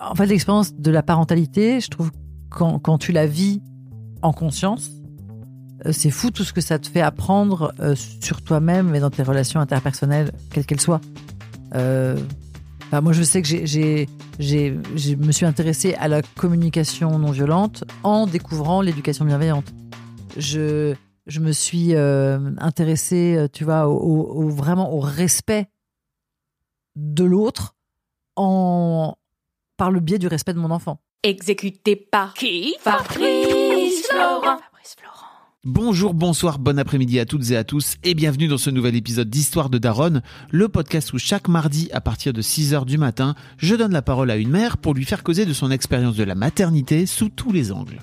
En fait, l'expérience de la parentalité, je trouve quand, quand tu la vis en conscience, euh, c'est fou tout ce que ça te fait apprendre euh, sur toi-même et dans tes relations interpersonnelles, quelles qu'elles soient. Euh, moi, je sais que je me suis intéressée à la communication non violente en découvrant l'éducation bienveillante. Je, je me suis euh, intéressée, tu vois, au- au- vraiment au respect de l'autre en par le biais du respect de mon enfant. Exécuté par qui Fabrice Florent. Fabrice Florent. Bonjour, bonsoir, bon après-midi à toutes et à tous et bienvenue dans ce nouvel épisode d'Histoire de Daronne, le podcast où chaque mardi à partir de 6h du matin, je donne la parole à une mère pour lui faire causer de son expérience de la maternité sous tous les angles.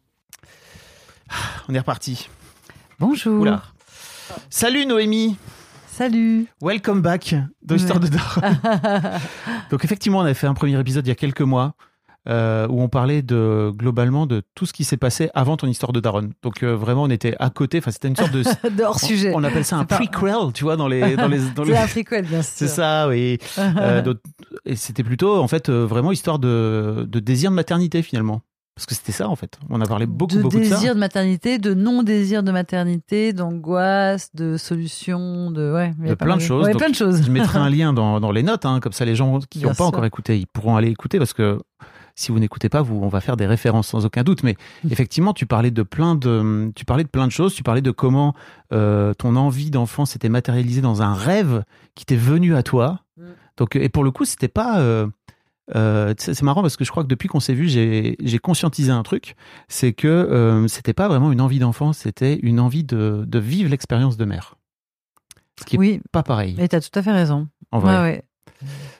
Ah, On est reparti. Bonjour. Oula. Salut Noémie. Salut. Welcome back dans l'histoire Ouais. de Daron. Donc effectivement, on avait fait un premier épisode il y a quelques mois euh, où on parlait de globalement de tout ce qui s'est passé avant ton histoire de Daron. Donc euh, vraiment, on était à côté. Enfin, c'était une sorte de De hors sujet. On, appelle ça un pas- prequel, tu vois, dans les dans les dans C'est les- un prequel, bien sûr. C'est ça, oui. Euh, donc, et c'était plutôt en fait vraiment histoire de de désir de maternité finalement. Parce que c'était ça en fait. On a parlé beaucoup de beaucoup de ça. désir de maternité, de non-désir de maternité, d'angoisse, de solutions, de ouais, il y a de plein de choses. Ouais, Donc, plein de choses. Je mettrai un lien dans, dans les notes, hein, comme ça les gens qui n'ont pas sûr. encore écouté, ils pourront aller écouter parce que si vous n'écoutez pas, vous, on va faire des références sans aucun doute. Mais effectivement, tu parlais de plein de, tu parlais de plein de choses. Tu parlais de comment euh, ton envie d'enfant s'était matérialisée dans un rêve qui t'est venu à toi. Mm. Donc, et pour le coup, c'était pas. euh, euh, c'est marrant parce que je crois que depuis qu'on s'est vu, j'ai conscientisé un truc, c'est que euh, c'était pas vraiment une envie d'enfant, c'était une envie de, de vivre l'expérience de mère. Ce qui est Oui, pas pareil, mais t'as tout à fait raison. en vrai. Ouais.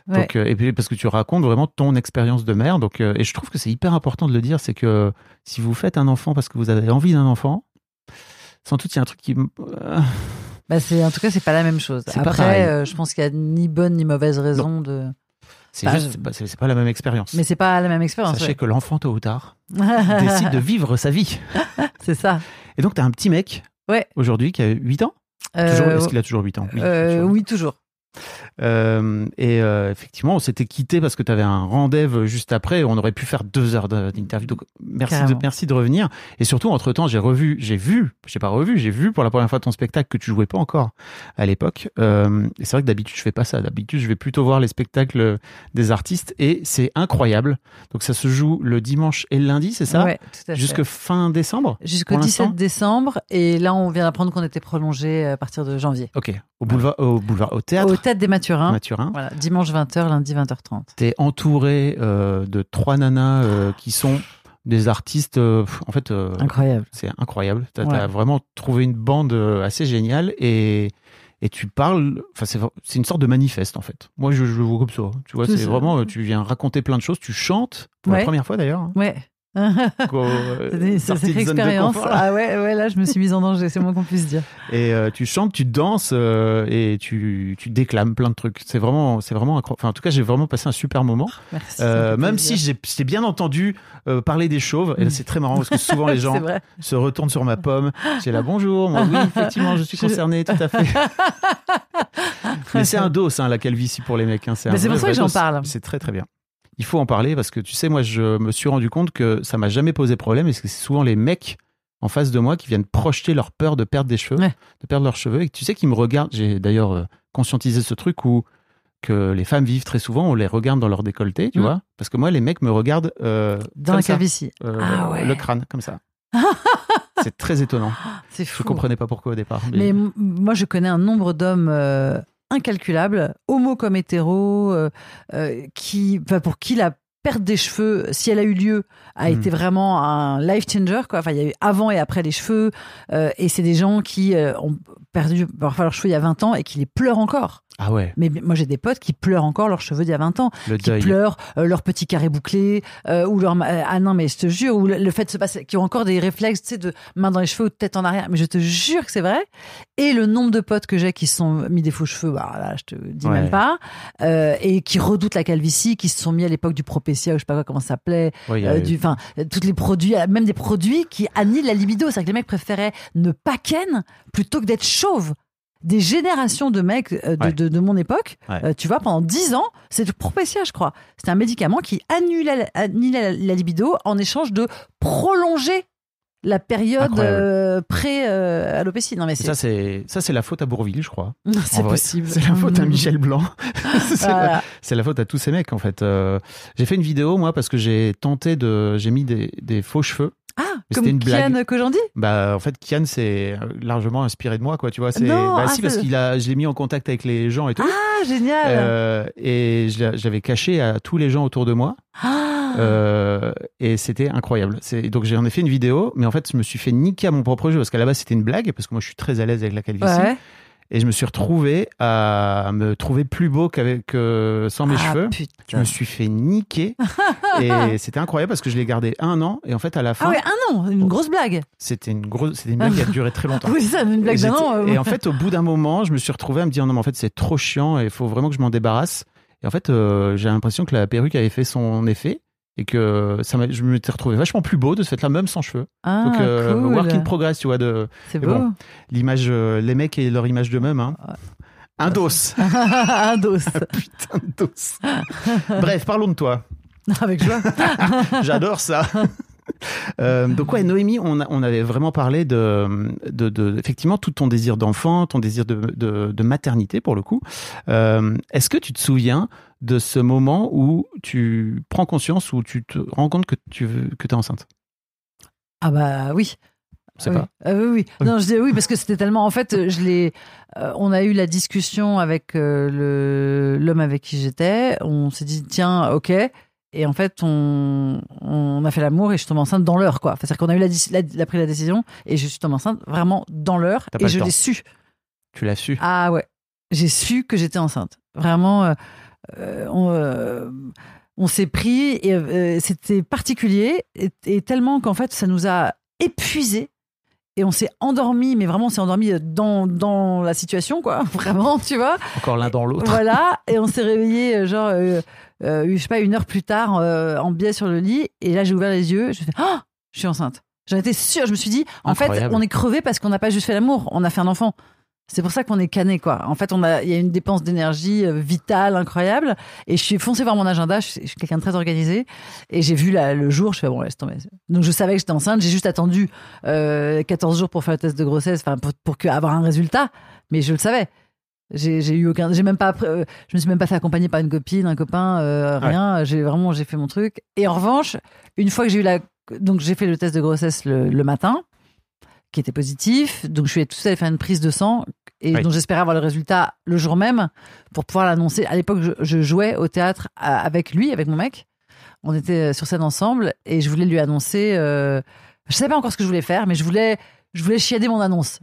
Ouais. Euh, et puis parce que tu racontes vraiment ton expérience de mère. Donc, euh, et je trouve que c'est hyper important de le dire, c'est que si vous faites un enfant parce que vous avez envie d'un enfant, sans doute il y a un truc qui. Bah, c'est en tout cas c'est pas la même chose. Après, euh, je pense qu'il y a ni bonne ni mauvaise raison de. C'est Bah, juste, c'est pas, la même expérience. Mais c'est pas la même expérience. Sachez ouais. que l'enfant tôt ou tard décide de vivre sa vie. c'est ça. Et donc, tu as un petit mec Ouais. aujourd'hui qui a 8 ans? Toujours, Euh, Est-ce qu'il a toujours 8 ans? Euh, toujours. oui, toujours. Euh, et euh, effectivement, on s'était quitté parce que tu avais un rendez-vous juste après. On aurait pu faire deux heures d'interview. Donc, merci de, Carrément. merci de revenir. Et surtout, entre temps, j'ai revu, j'ai vu, j'ai pas revu, j'ai vu pour la première fois ton spectacle que tu jouais pas encore à l'époque. Euh, et c'est vrai que d'habitude, je fais pas ça. D'habitude, je vais plutôt voir les spectacles des artistes et c'est incroyable. Donc, ça se joue le dimanche et le lundi, c'est ça? Ouais, tout à fait. Jusque fin décembre? Jusqu'au pour l'instant? 17 décembre. Et là, on vient d'apprendre qu'on était prolongé à partir de janvier. Ok. Au boulevard, au boulevard, au théâtre? Au tête des Mathurins. Mathurin. Voilà, dimanche 20h, lundi 20h30. T'es entouré euh, de trois nanas euh, qui sont des artistes. euh, en fait, Incroyable. c'est incroyable. T'as Ouais. as vraiment trouvé une bande assez géniale et, et tu parles. Enfin, c'est une sorte de manifeste en fait. Moi, je, je le vois comme ça. Tu vois, C'est vraiment. Tu viens raconter plein de choses. Tu chantes pour Ouais. la première fois d'ailleurs. hein, Ouais. euh, C'est une expérience. Ah ouais, ouais, là, je me suis mise en danger, c'est moins qu'on puisse dire. Et euh, tu chantes, tu danses euh, et tu, tu déclames plein de trucs. C'est vraiment, c'est vraiment incroyable. Enfin, en tout cas, j'ai vraiment passé un super moment. Merci. ça Euh, me fait même plaisir. si j'ai j'ai bien entendu euh, parler des chauves, et là c'est très marrant parce que souvent les gens se retournent sur ma pomme. J'ai là bonjour, moi oui effectivement je suis concerné, tout à fait. Mais c'est un dos hein, la calvitie pour les mecs. Hein. Mais un c'est pour ça que j'en dos. parle. C'est très très bien. Il faut en parler parce que tu sais moi je me suis rendu compte que ça m'a jamais posé problème et que c'est souvent les mecs en face de moi qui viennent projeter leur peur de perdre des cheveux, Ouais. de perdre leurs cheveux et tu sais qu'ils me regardent. J'ai d'ailleurs euh, conscientisé ce truc où que les femmes vivent très souvent, on les regarde dans leur décolleté, tu Mm. vois, parce que moi les mecs me regardent euh, Dans la calvitie. euh, Ah ouais. le crâne comme ça. c'est très étonnant. C'est Je fou. comprenais pas pourquoi au départ. Mais moi, je connais un nombre d'hommes euh, incalculables, homo comme hétéro, euh, euh, qui, pour qui la perte des cheveux, si elle a eu lieu, a Mm. été vraiment un life changer. Quoi. Enfin, il y a eu avant et après les cheveux. euh, et c'est des gens qui euh, ont perdu parfois leurs cheveux il y a 20 ans et qui les pleurent encore. Ah ouais, Mais moi, j'ai des potes qui pleurent encore leurs cheveux d'il y a 20 ans. le qui deuil. pleurent euh, leur petit carré bouclé euh, ou leur euh, ah non mais je te jure ou le, le fait de se passer qui ont encore des réflexes tu sais de main dans les cheveux ou de tête en arrière mais je te jure que c'est vrai et le nombre de potes que j'ai qui se sont mis des faux cheveux bah là je te dis Ouais. même pas euh, et qui redoutent la calvitie qui se sont mis à l'époque du Propecia ou je sais pas quoi comment ça s'appelait Ouais, du enfin tous les produits même des produits qui annihilent la libido c'est à dire que les mecs préféraient ne pas ken plutôt que d'être chauve des générations de mecs euh, de, Ouais. de- de mon époque, Ouais. euh, tu vois, pendant 10 ans, c'est Propecia, je crois. C'était un médicament qui annulait, annulait la, la libido en échange de prolonger la période euh, pré-alopécie. non, mais Et c'est ça c'est ça c'est la faute à Bourville, je crois. Non, c'est possible. C'est la faute à Michel Blanc. c'est la, Voilà. c'est la faute à tous ces mecs en fait. Euh, j'ai fait une vidéo moi parce que j'ai tenté de j'ai mis des, des faux cheveux. Ah, Mais comme une. Kian Kojandi? Bah en fait Kian c'est largement inspiré de moi quoi, tu vois, c'est Non, bah ah, si parce qu'il a je l'ai mis en contact avec les gens et tout. Ah, génial Euh, et j'avais caché à tous les gens autour de moi. Ah. Euh, et c'était incroyable. C'est- Donc j'en ai fait une vidéo, mais en fait je me suis fait niquer à mon propre jeu parce qu'à la base c'était une blague parce que moi je suis très à l'aise avec la calvitie Ouais. Et je me suis retrouvé à me trouver plus beau qu'avec euh, sans mes Ah, cheveux. putain. Je me suis fait niquer et c'était incroyable parce que je l'ai gardé un an et en fait à la fin Ah ouais, un an, une grosse blague. c'était une grosse c'était une blague qui a duré très longtemps. Oui, c'est ça, une blague d'un an. euh, Et en fait, au bout d'un moment, je me suis retrouvé à me dire non, mais en fait, c'est trop chiant et il faut vraiment que je m'en débarrasse. Et en fait, euh, j'ai l'impression que la perruque avait fait son effet et que ça je m'étais retrouvé vachement plus beau de ce fait-là, même sans cheveux. ah, Donc, euh, cool. work in progress, tu vois, de C'est beau. bon. l'image, euh, les mecs et leur image d'eux-mêmes. Hein. Un dos. un dos. Putain de dos. Bref, parlons de toi. Avec joie. J'adore ça. Euh, donc ouais, Noémie, on, a- on avait vraiment parlé de, de, de- effectivement tout ton désir d'enfant, ton désir de, de, de maternité pour le coup. Euh, Est-ce que tu te souviens de ce moment où tu prends conscience, où tu te rends compte que tu que es enceinte? Ah bah oui. Je sais oui. pas. Ah oui, oui. Non, je dis oui parce que c'était tellement. En fait, je l'ai. euh, on a eu la discussion avec euh, l'homme avec qui j'étais. On s'est dit tiens, ok. Et en fait, on, on a fait l'amour et je suis tombée enceinte dans l'heure, quoi. Enfin, C'est-à-dire qu'on a eu la, la, la pris la décision et je suis tombée enceinte vraiment dans l'heure et je l'ai su. Tu l'as su. Ah ouais, j'ai su que j'étais enceinte. Vraiment, euh, euh, on, euh, on s'est pris et c'était particulier et, et tellement qu'en fait ça nous a épuisés et on s'est endormi, mais vraiment on s'est endormi dans, dans la situation quoi, vraiment tu vois. Encore l'un dans l'autre. Voilà, et on s'est réveillé genre, euh, euh, je sais pas, une heure plus tard euh, en biais sur le lit et là j'ai ouvert les yeux, je me suis fait, Ah je suis enceinte. J'en étais sûre, je me suis dit, en fait on est crevé parce qu'on n'a pas juste fait l'amour, on a fait un enfant. C'est pour ça qu'on est cané, quoi. En fait, on a, il y a une dépense d'énergie euh, vitale incroyable. Et je suis foncé voir mon agenda. Je suis, quelqu'un de très organisé. Et j'ai vu la- le jour. Je fais bon, laisse tomber. Donc je savais que j'étais enceinte. J'ai juste attendu euh, 14 jours pour faire le test de grossesse, enfin pour, pour que- avoir un résultat. Mais je le savais. J'ai j'ai eu aucun. J'ai même pas. euh, je me suis même pas fait accompagner par une copine, un copain, euh, Ouais. rien. J'ai vraiment j'ai fait mon truc. Et en revanche, une fois que j'ai eu la, donc j'ai fait le test de grossesse le, le matin. qui était positif. Donc je suis tout allée faire une prise de sang et Oui. donc j'espérais avoir le résultat le jour même pour pouvoir l'annoncer. À l'époque, je, je jouais au théâtre à- avec lui, avec mon mec. On était sur scène ensemble et je voulais lui annoncer. Euh, je savais pas encore ce que je voulais faire, mais je voulais, je voulais chiader mon annonce.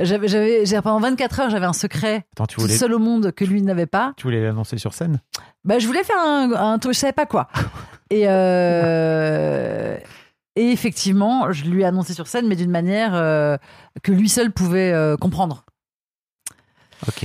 J'avais, j'avais, j'ai- pendant 24 heures, j'avais un secret Attends, tu tout voulais, seul au monde que lui n'avait pas. tu voulais l'annoncer sur scène? Bah, je voulais faire un, un truc, je savais pas quoi. Et, euh, et effectivement, je lui ai annoncé sur scène, mais d'une manière euh, que lui seul pouvait euh, comprendre. Ok,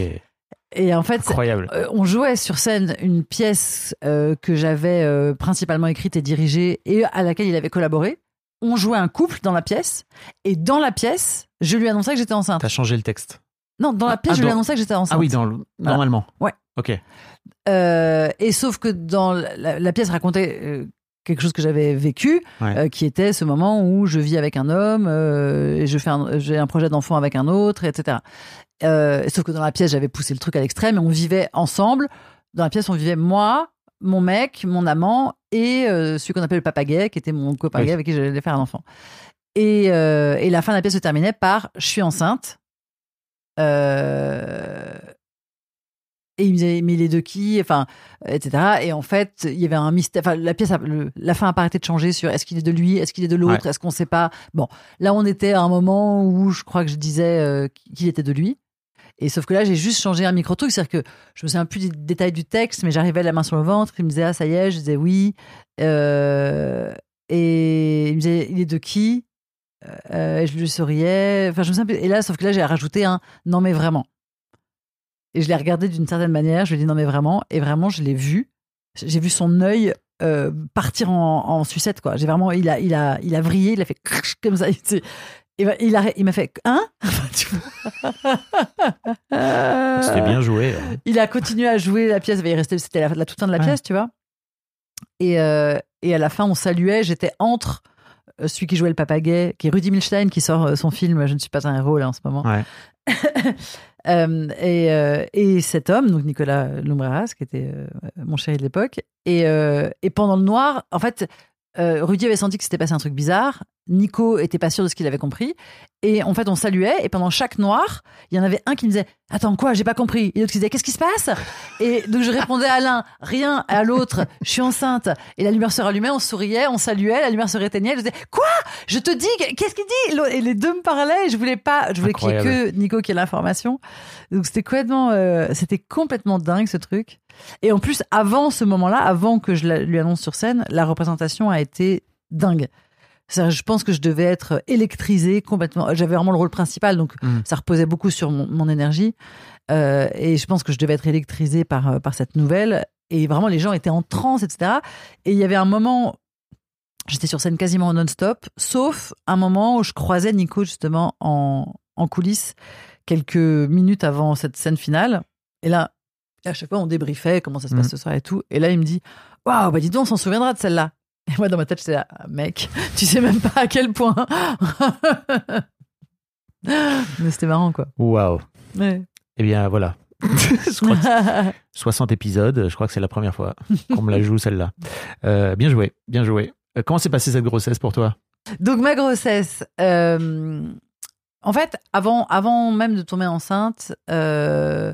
Et en fait, incroyable. on jouait sur scène une pièce que j'avais principalement écrite et dirigée et à laquelle il avait collaboré. On jouait un couple dans la pièce et dans la pièce, je lui annonçais que j'étais enceinte. T'as changé le texte. Non, dans la Ah, pièce, je lui dans- annonçais que j'étais enceinte. Ah oui, dans le- normalement. Ouais. Ok. Euh, et sauf que dans la, la- la pièce racontait euh, quelque chose que j'avais vécu, Ouais. euh, qui était ce moment où je vis avec un homme et je fais j'ai un projet d'enfant avec un autre, etc. Sauf que dans la pièce, j'avais poussé le truc à l'extrême et on vivait ensemble. Dans la pièce, on vivait moi, mon mec, mon amant et euh, celui qu'on appelle le papa gay, qui était mon copain Oui. gay avec qui j'allais faire un enfant. Et, euh, et la fin de la pièce se terminait par je suis enceinte. Euh, et il me disait, mais il est de qui? Enfin, etc. Et en fait, il y avait un mystère. Enfin, la pièce, a- le- la fin a pas arrêté de changer sur est-ce qu'il est de lui, est-ce qu'il est de l'autre, est-ce qu'on sait pas? Bon, là, on était à un moment où je crois que je disais euh, qu'il était de lui. Et sauf que là, j'ai juste changé un micro truc, c'est-à-dire que je me souviens plus des détails du texte, mais j'arrivais la main sur le ventre, il me disait ah ça y est, je disais oui. Euh, et il me disait il est de qui Euh, Et je lui souriais. Enfin, je me souviens. Et là, sauf que là, j'ai rajouté un non mais vraiment. Et je l'ai regardé d'une certaine manière. Je lui ai dit non mais vraiment. Et vraiment, je l'ai vu. J'ai vu son œil euh, partir en, en sucette quoi. J'ai vraiment, il a, il a, il a vrillé. Il a fait comme ça. Et ben, il a, il m'a fait hein? C'était bien joué. hein. il a continué à jouer la pièce. Il est resté, c'était la, la toute fin de la Ouais. pièce, tu vois? Et, euh, et à la fin, on saluait. J'étais entre euh, celui qui jouait le papa gay, qui est Rudy Milstein, qui sort euh, son film Je ne suis pas un héros là en ce moment. Ouais. Euh, et, euh, et cet homme, donc Nicolas Lumbreras, qui était mon chéri de l'époque. Et, et pendant le noir, en fait, euh, Rudy avait senti que s'était passé un truc bizarre. Nico était pas sûr de ce qu'il avait compris. Et en fait, on saluait. Et pendant chaque noir, il y en avait un qui me disait Attends, quoi? J'ai pas compris. Et l'autre qui disait Qu'est-ce qui se passe? Et donc, je répondais à l'un Rien. À l'autre Je suis enceinte. Et la lumière se rallumait, on souriait, on saluait, la lumière se réteignait. Je disais Quoi? Je te dis, qu'est-ce qu'il dit? Et les deux me parlaient. Et je voulais pas, je voulais qu'il y ait que Nico qui ait l'information. Donc, c'était complètement, euh, c'était complètement dingue ce truc. Et en plus, avant ce moment-là, avant que je la- lui annonce sur scène, la représentation a été dingue. Je pense que je devais être électrisée complètement. J'avais vraiment le rôle principal, donc Mm. ça reposait beaucoup sur mon, mon énergie. Euh, et je pense que je devais être électrisée par, euh, par cette nouvelle. Et vraiment, les gens étaient en transe, etc. Et il y avait un moment, j'étais sur scène quasiment non-stop, sauf un moment où je croisais Nico justement en, en coulisses quelques minutes avant cette scène finale. Et là, à chaque fois, on débriefait comment ça se passe Mhm. ce soir et tout. Et là, il me dit Waouh, bah dis donc, on s'en souviendra de celle-là. Et moi, dans ma tête, j'étais là, Ah, mec, tu sais même pas à quel point. Mais c'était marrant, quoi. Waouh. Ouais. Eh bien, voilà. Je crois que 60 épisodes, je crois que c'est la première fois qu'on me la joue celle-là. Euh, bien joué, bien joué. Euh, comment s'est passée cette grossesse pour toi? Donc, ma grossesse. euh, en fait, avant, avant même de tomber enceinte, euh,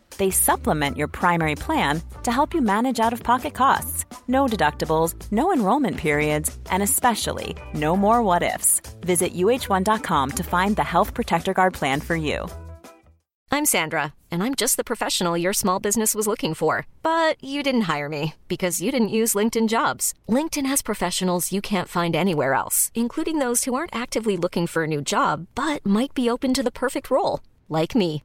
They supplement your primary plan to help you manage out of pocket costs. No deductibles, no enrollment periods, and especially no more what ifs. Visit uh1.com to find the Health Protector Guard plan for you. I'm Sandra, and I'm just the professional your small business was looking for. But you didn't hire me because you didn't use LinkedIn jobs. LinkedIn has professionals you can't find anywhere else, including those who aren't actively looking for a new job but might be open to the perfect role, like me.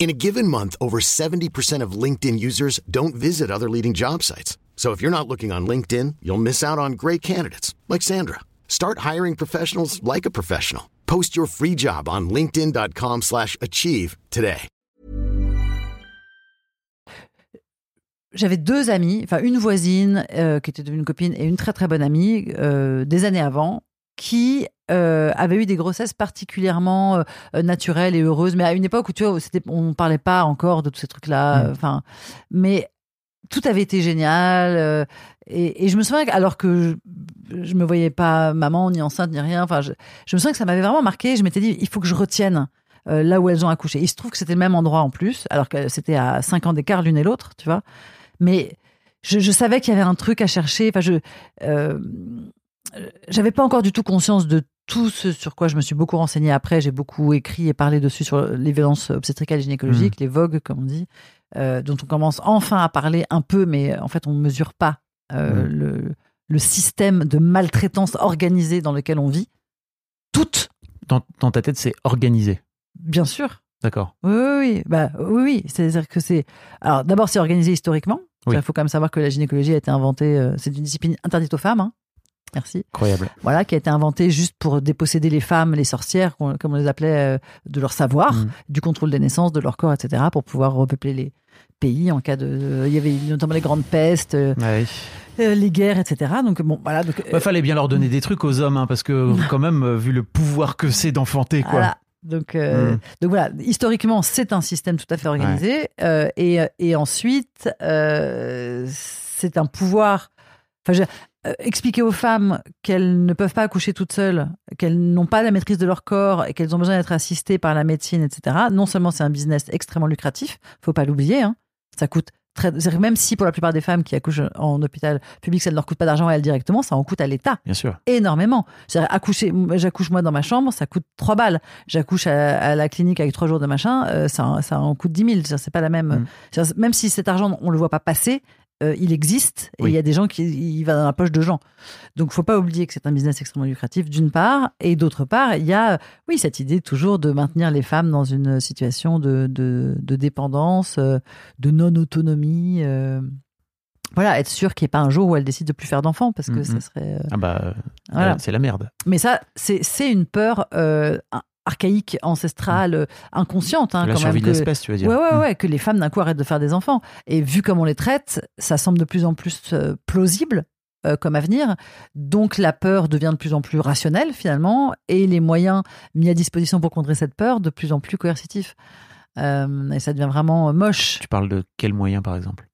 In a given month, over 70% of LinkedIn users don't visit other leading job sites. So if you're not looking on LinkedIn, you'll miss out on great candidates like Sandra. Start hiring professionals like a professional. Post your free job on linkedin.com/achieve today. j'avais deux amies, enfin une voisine euh, qui était devenue une copine et une très très bonne amie euh, des années avant, qui euh, avaient eu des grossesses particulièrement euh, naturelles et heureuses, mais à une époque où tu vois, on parlait pas encore de tous ces trucs-là. Mm. Enfin, mais tout avait été génial. euh, et, et je me souviens, que- alors que je, je me voyais pas maman ni enceinte ni rien. Enfin, je, je me souviens que ça m'avait vraiment marqué. Je m'étais dit, il faut que je retienne euh, là où elles ont accouché. Il se trouve que c'était le même endroit en plus, alors que c'était à 5 ans d'écart l'une et l'autre, tu vois. Mais je, je savais qu'il y avait un truc à chercher. Enfin, je euh, j'avais pas encore du tout conscience de tout ce sur quoi je me suis beaucoup renseignée après. J'ai beaucoup écrit et parlé dessus sur les violences obstétricales et gynécologiques, les VOG, comme on dit, euh, dont on commence enfin à parler un peu, mais en fait, on ne mesure pas euh, Mm. le, le système de maltraitance organisée dans lequel on vit. Toutes, Dans, dans ta tête, c'est organisé. bien sûr. D'accord. Oui, oui, oui. Bah, oui, oui. C'est-à-dire que c'est. Alors, d'abord, c'est organisé historiquement. Il faut quand même savoir que la gynécologie a été inventée. euh, c'est une discipline interdite aux femmes. hein. Merci. Incroyable. Voilà, qui a été inventée juste pour déposséder les femmes, les sorcières, comme on les appelait, euh, de leur savoir, Mm. du contrôle des naissances, de leur corps, etc., pour pouvoir repeupler les pays en cas de. Il y avait notamment les grandes pestes, euh, Ouais. euh, les guerres, etc. Donc, bon, voilà. Donc, Il fallait bien leur donner des trucs aux hommes, hein, parce que quand même, vu le pouvoir que c'est d'enfanter, quoi. Voilà. Donc, euh, Mm. donc voilà, historiquement, c'est un système tout à fait organisé. Euh, et, et ensuite, euh, c'est un pouvoir. Enfin, je- expliquer aux femmes qu'elles ne peuvent pas accoucher toutes seules, qu'elles n'ont pas la maîtrise de leur corps et qu'elles ont besoin d'être assistées par la médecine, etc. Non seulement c'est un business extrêmement lucratif, faut pas l'oublier. hein. Ça coûte très. Même si pour la plupart des femmes qui accouchent en hôpital public, ça ne leur coûte pas d'argent à elles directement, ça en coûte à l'État Bien sûr. énormément. Accoucher, j'accouche moi dans ma chambre, ça coûte 3 balles. J'accouche à, à la clinique avec 3 jours de machin, euh, ça, ça en coûte 10 000. C'est-à-dire, C'est pas la même. Mm. c'est-à-dire, Même si cet argent, on le voit pas passer, euh, il existe et il Oui. y a des gens qui il va dans la poche de gens. Donc, faut pas oublier que c'est un business extrêmement lucratif d'une part et d'autre part, il y a oui cette idée toujours de maintenir les femmes dans une situation de, de, de dépendance, euh, de non autonomie. euh, voilà, être sûr qu'il n'y ait pas un jour où elles décident de plus faire d'enfants parce que Mm, ça mm. serait euh, Ah bah, voilà. c'est la merde. Mais ça, c'est c'est une peur archaïque, ancestrale, euh, inconsciente hein, la quand survie même. de Que, l'espèce, tu veux dire. ouais, ouais, Mm. ouais, que les femmes d'un coup arrêtent de faire des enfants. Et vu comme on les traite, ça semble de plus en plus euh, plausible euh, comme avenir. Donc la peur devient de plus en plus rationnelle finalement, et les moyens mis à disposition pour contrer cette peur de plus en plus coercitifs. Euh, et ça devient vraiment moche. Tu parles de quel moyen, par exemple?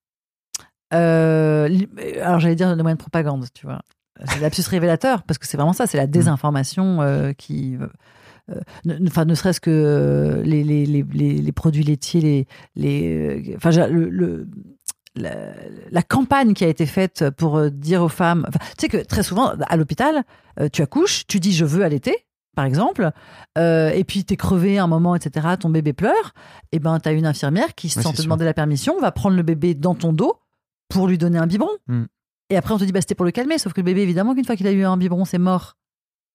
Euh, alors j'allais dire les moyens de propagande, tu vois. C'est l'absus révélateur parce que c'est vraiment ça, c'est la désinformation euh, qui, enfin ne serait-ce que euh, les, les, les, les, les produits laitiers, les, les, euh, enfin j'ai- le, le- la, la campagne qui a été faite pour euh, dire aux femmes, enfin, tu sais que très souvent à l'hôpital, tu accouches, tu dis je veux allaiter. Par exemple, euh, et puis t'es crevé un moment, etc. Ton bébé pleure, et ben t'as une infirmière qui, sans te sûr. demander la permission, va prendre le bébé dans ton dos pour lui donner un biberon. Mm. Et après, on te dit, bah, c'était pour le calmer. Sauf que le bébé, évidemment, qu'une fois qu'il a eu un biberon, c'est mort.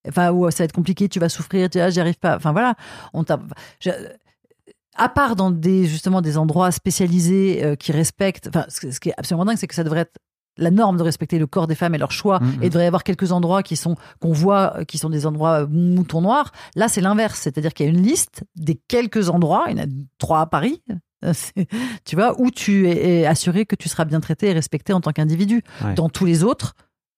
Enfin, ou ça va être compliqué, tu vas souffrir, tu vas, j'y arrive pas. Enfin, voilà. On À part dans des, justement, des endroits spécialisés euh, qui respectent. Enfin, ce ce qui est absolument dingue, c'est que ça devrait être la norme de respecter le corps des femmes et leur choix. Mm, mm. Et il devrait y avoir quelques endroits qui sont, qu'on voit, euh, qui sont des endroits euh, moutons noirs. Là, c'est l'inverse. C'est-à-dire qu'il y a une liste des quelques endroits, il y en a trois à Paris, euh, tu vois, où tu es assuré que tu seras bien traité et respecté en tant qu'individu. Ouais. Dans tous les autres,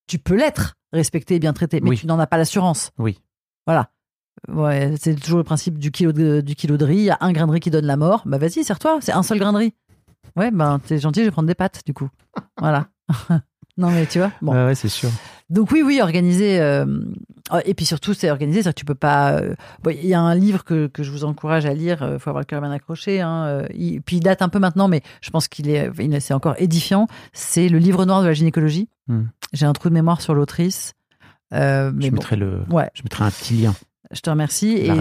tu peux l'être, respecté et bien traité, mais Oui. tu n'en as pas l'assurance. Oui. Voilà. Ouais, c'est toujours le principe du kilo de, du kilo de riz. Il y a un grain de riz qui donne la mort. Bah vas-y, serre-toi. C'est un seul grain de riz. Ouais, ben t'es gentil, je vais prendre des pâtes du coup. Voilà. non mais tu vois. Bon. Ouais, ouais, c'est sûr. Donc oui, oui, organisé. euh, et puis surtout, c'est organisé, que tu peux pas. euh, bon, Il y a un livre que, que je vous encourage à lire. Il faut avoir le cœur bien accroché. Hein, euh, il- puis il date un peu maintenant, mais je pense qu'il est, c'est encore édifiant. C'est le livre noir de la gynécologie. Hmm. J'ai un trou de mémoire sur l'autrice. Euh, mais Je bon, mettrai le, ouais, je mettrai un petit lien. je te remercie. La Et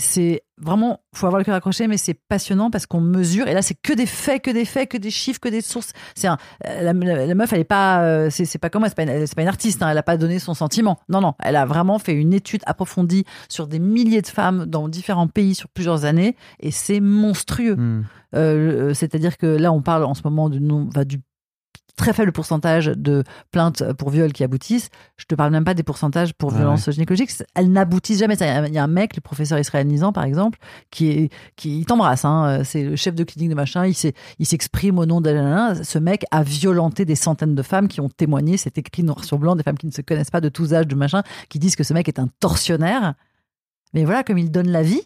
c'est- vraiment, faut avoir le cœur accroché, mais c'est passionnant parce qu'on mesure. Et là, c'est que des faits, que des faits, que des chiffres, que des sources. C'est un, euh, la, la- la meuf, elle est pas, euh, c'est c'est pas comme moi, c'est pas, une- c'est pas une artiste. hein, elle a pas donné son sentiment. Non, non, elle a vraiment fait une étude approfondie sur des milliers de femmes dans différents pays sur plusieurs années, et c'est monstrueux. Hmm. Euh, C'est-à-dire que là, on parle en ce moment du, enfin, du très faible pourcentage de plaintes pour viol qui aboutissent. Je te parle même pas des pourcentages pour Ouais, violences gynécologiques. Elles n'aboutissent jamais. Il y a un mec, le professeur Israël Nizan, par exemple, qui est, qui il t'embrasse. Hein. C'est le chef de clinique de machin. Il s'exprime au nom de. Ce mec a violenté des centaines de femmes qui ont témoigné. C'est écrit noir sur blanc. Des femmes qui ne se connaissent pas de tous âges, de machin, qui disent que ce mec est un tortionnaire. Mais voilà, comme il donne la vie.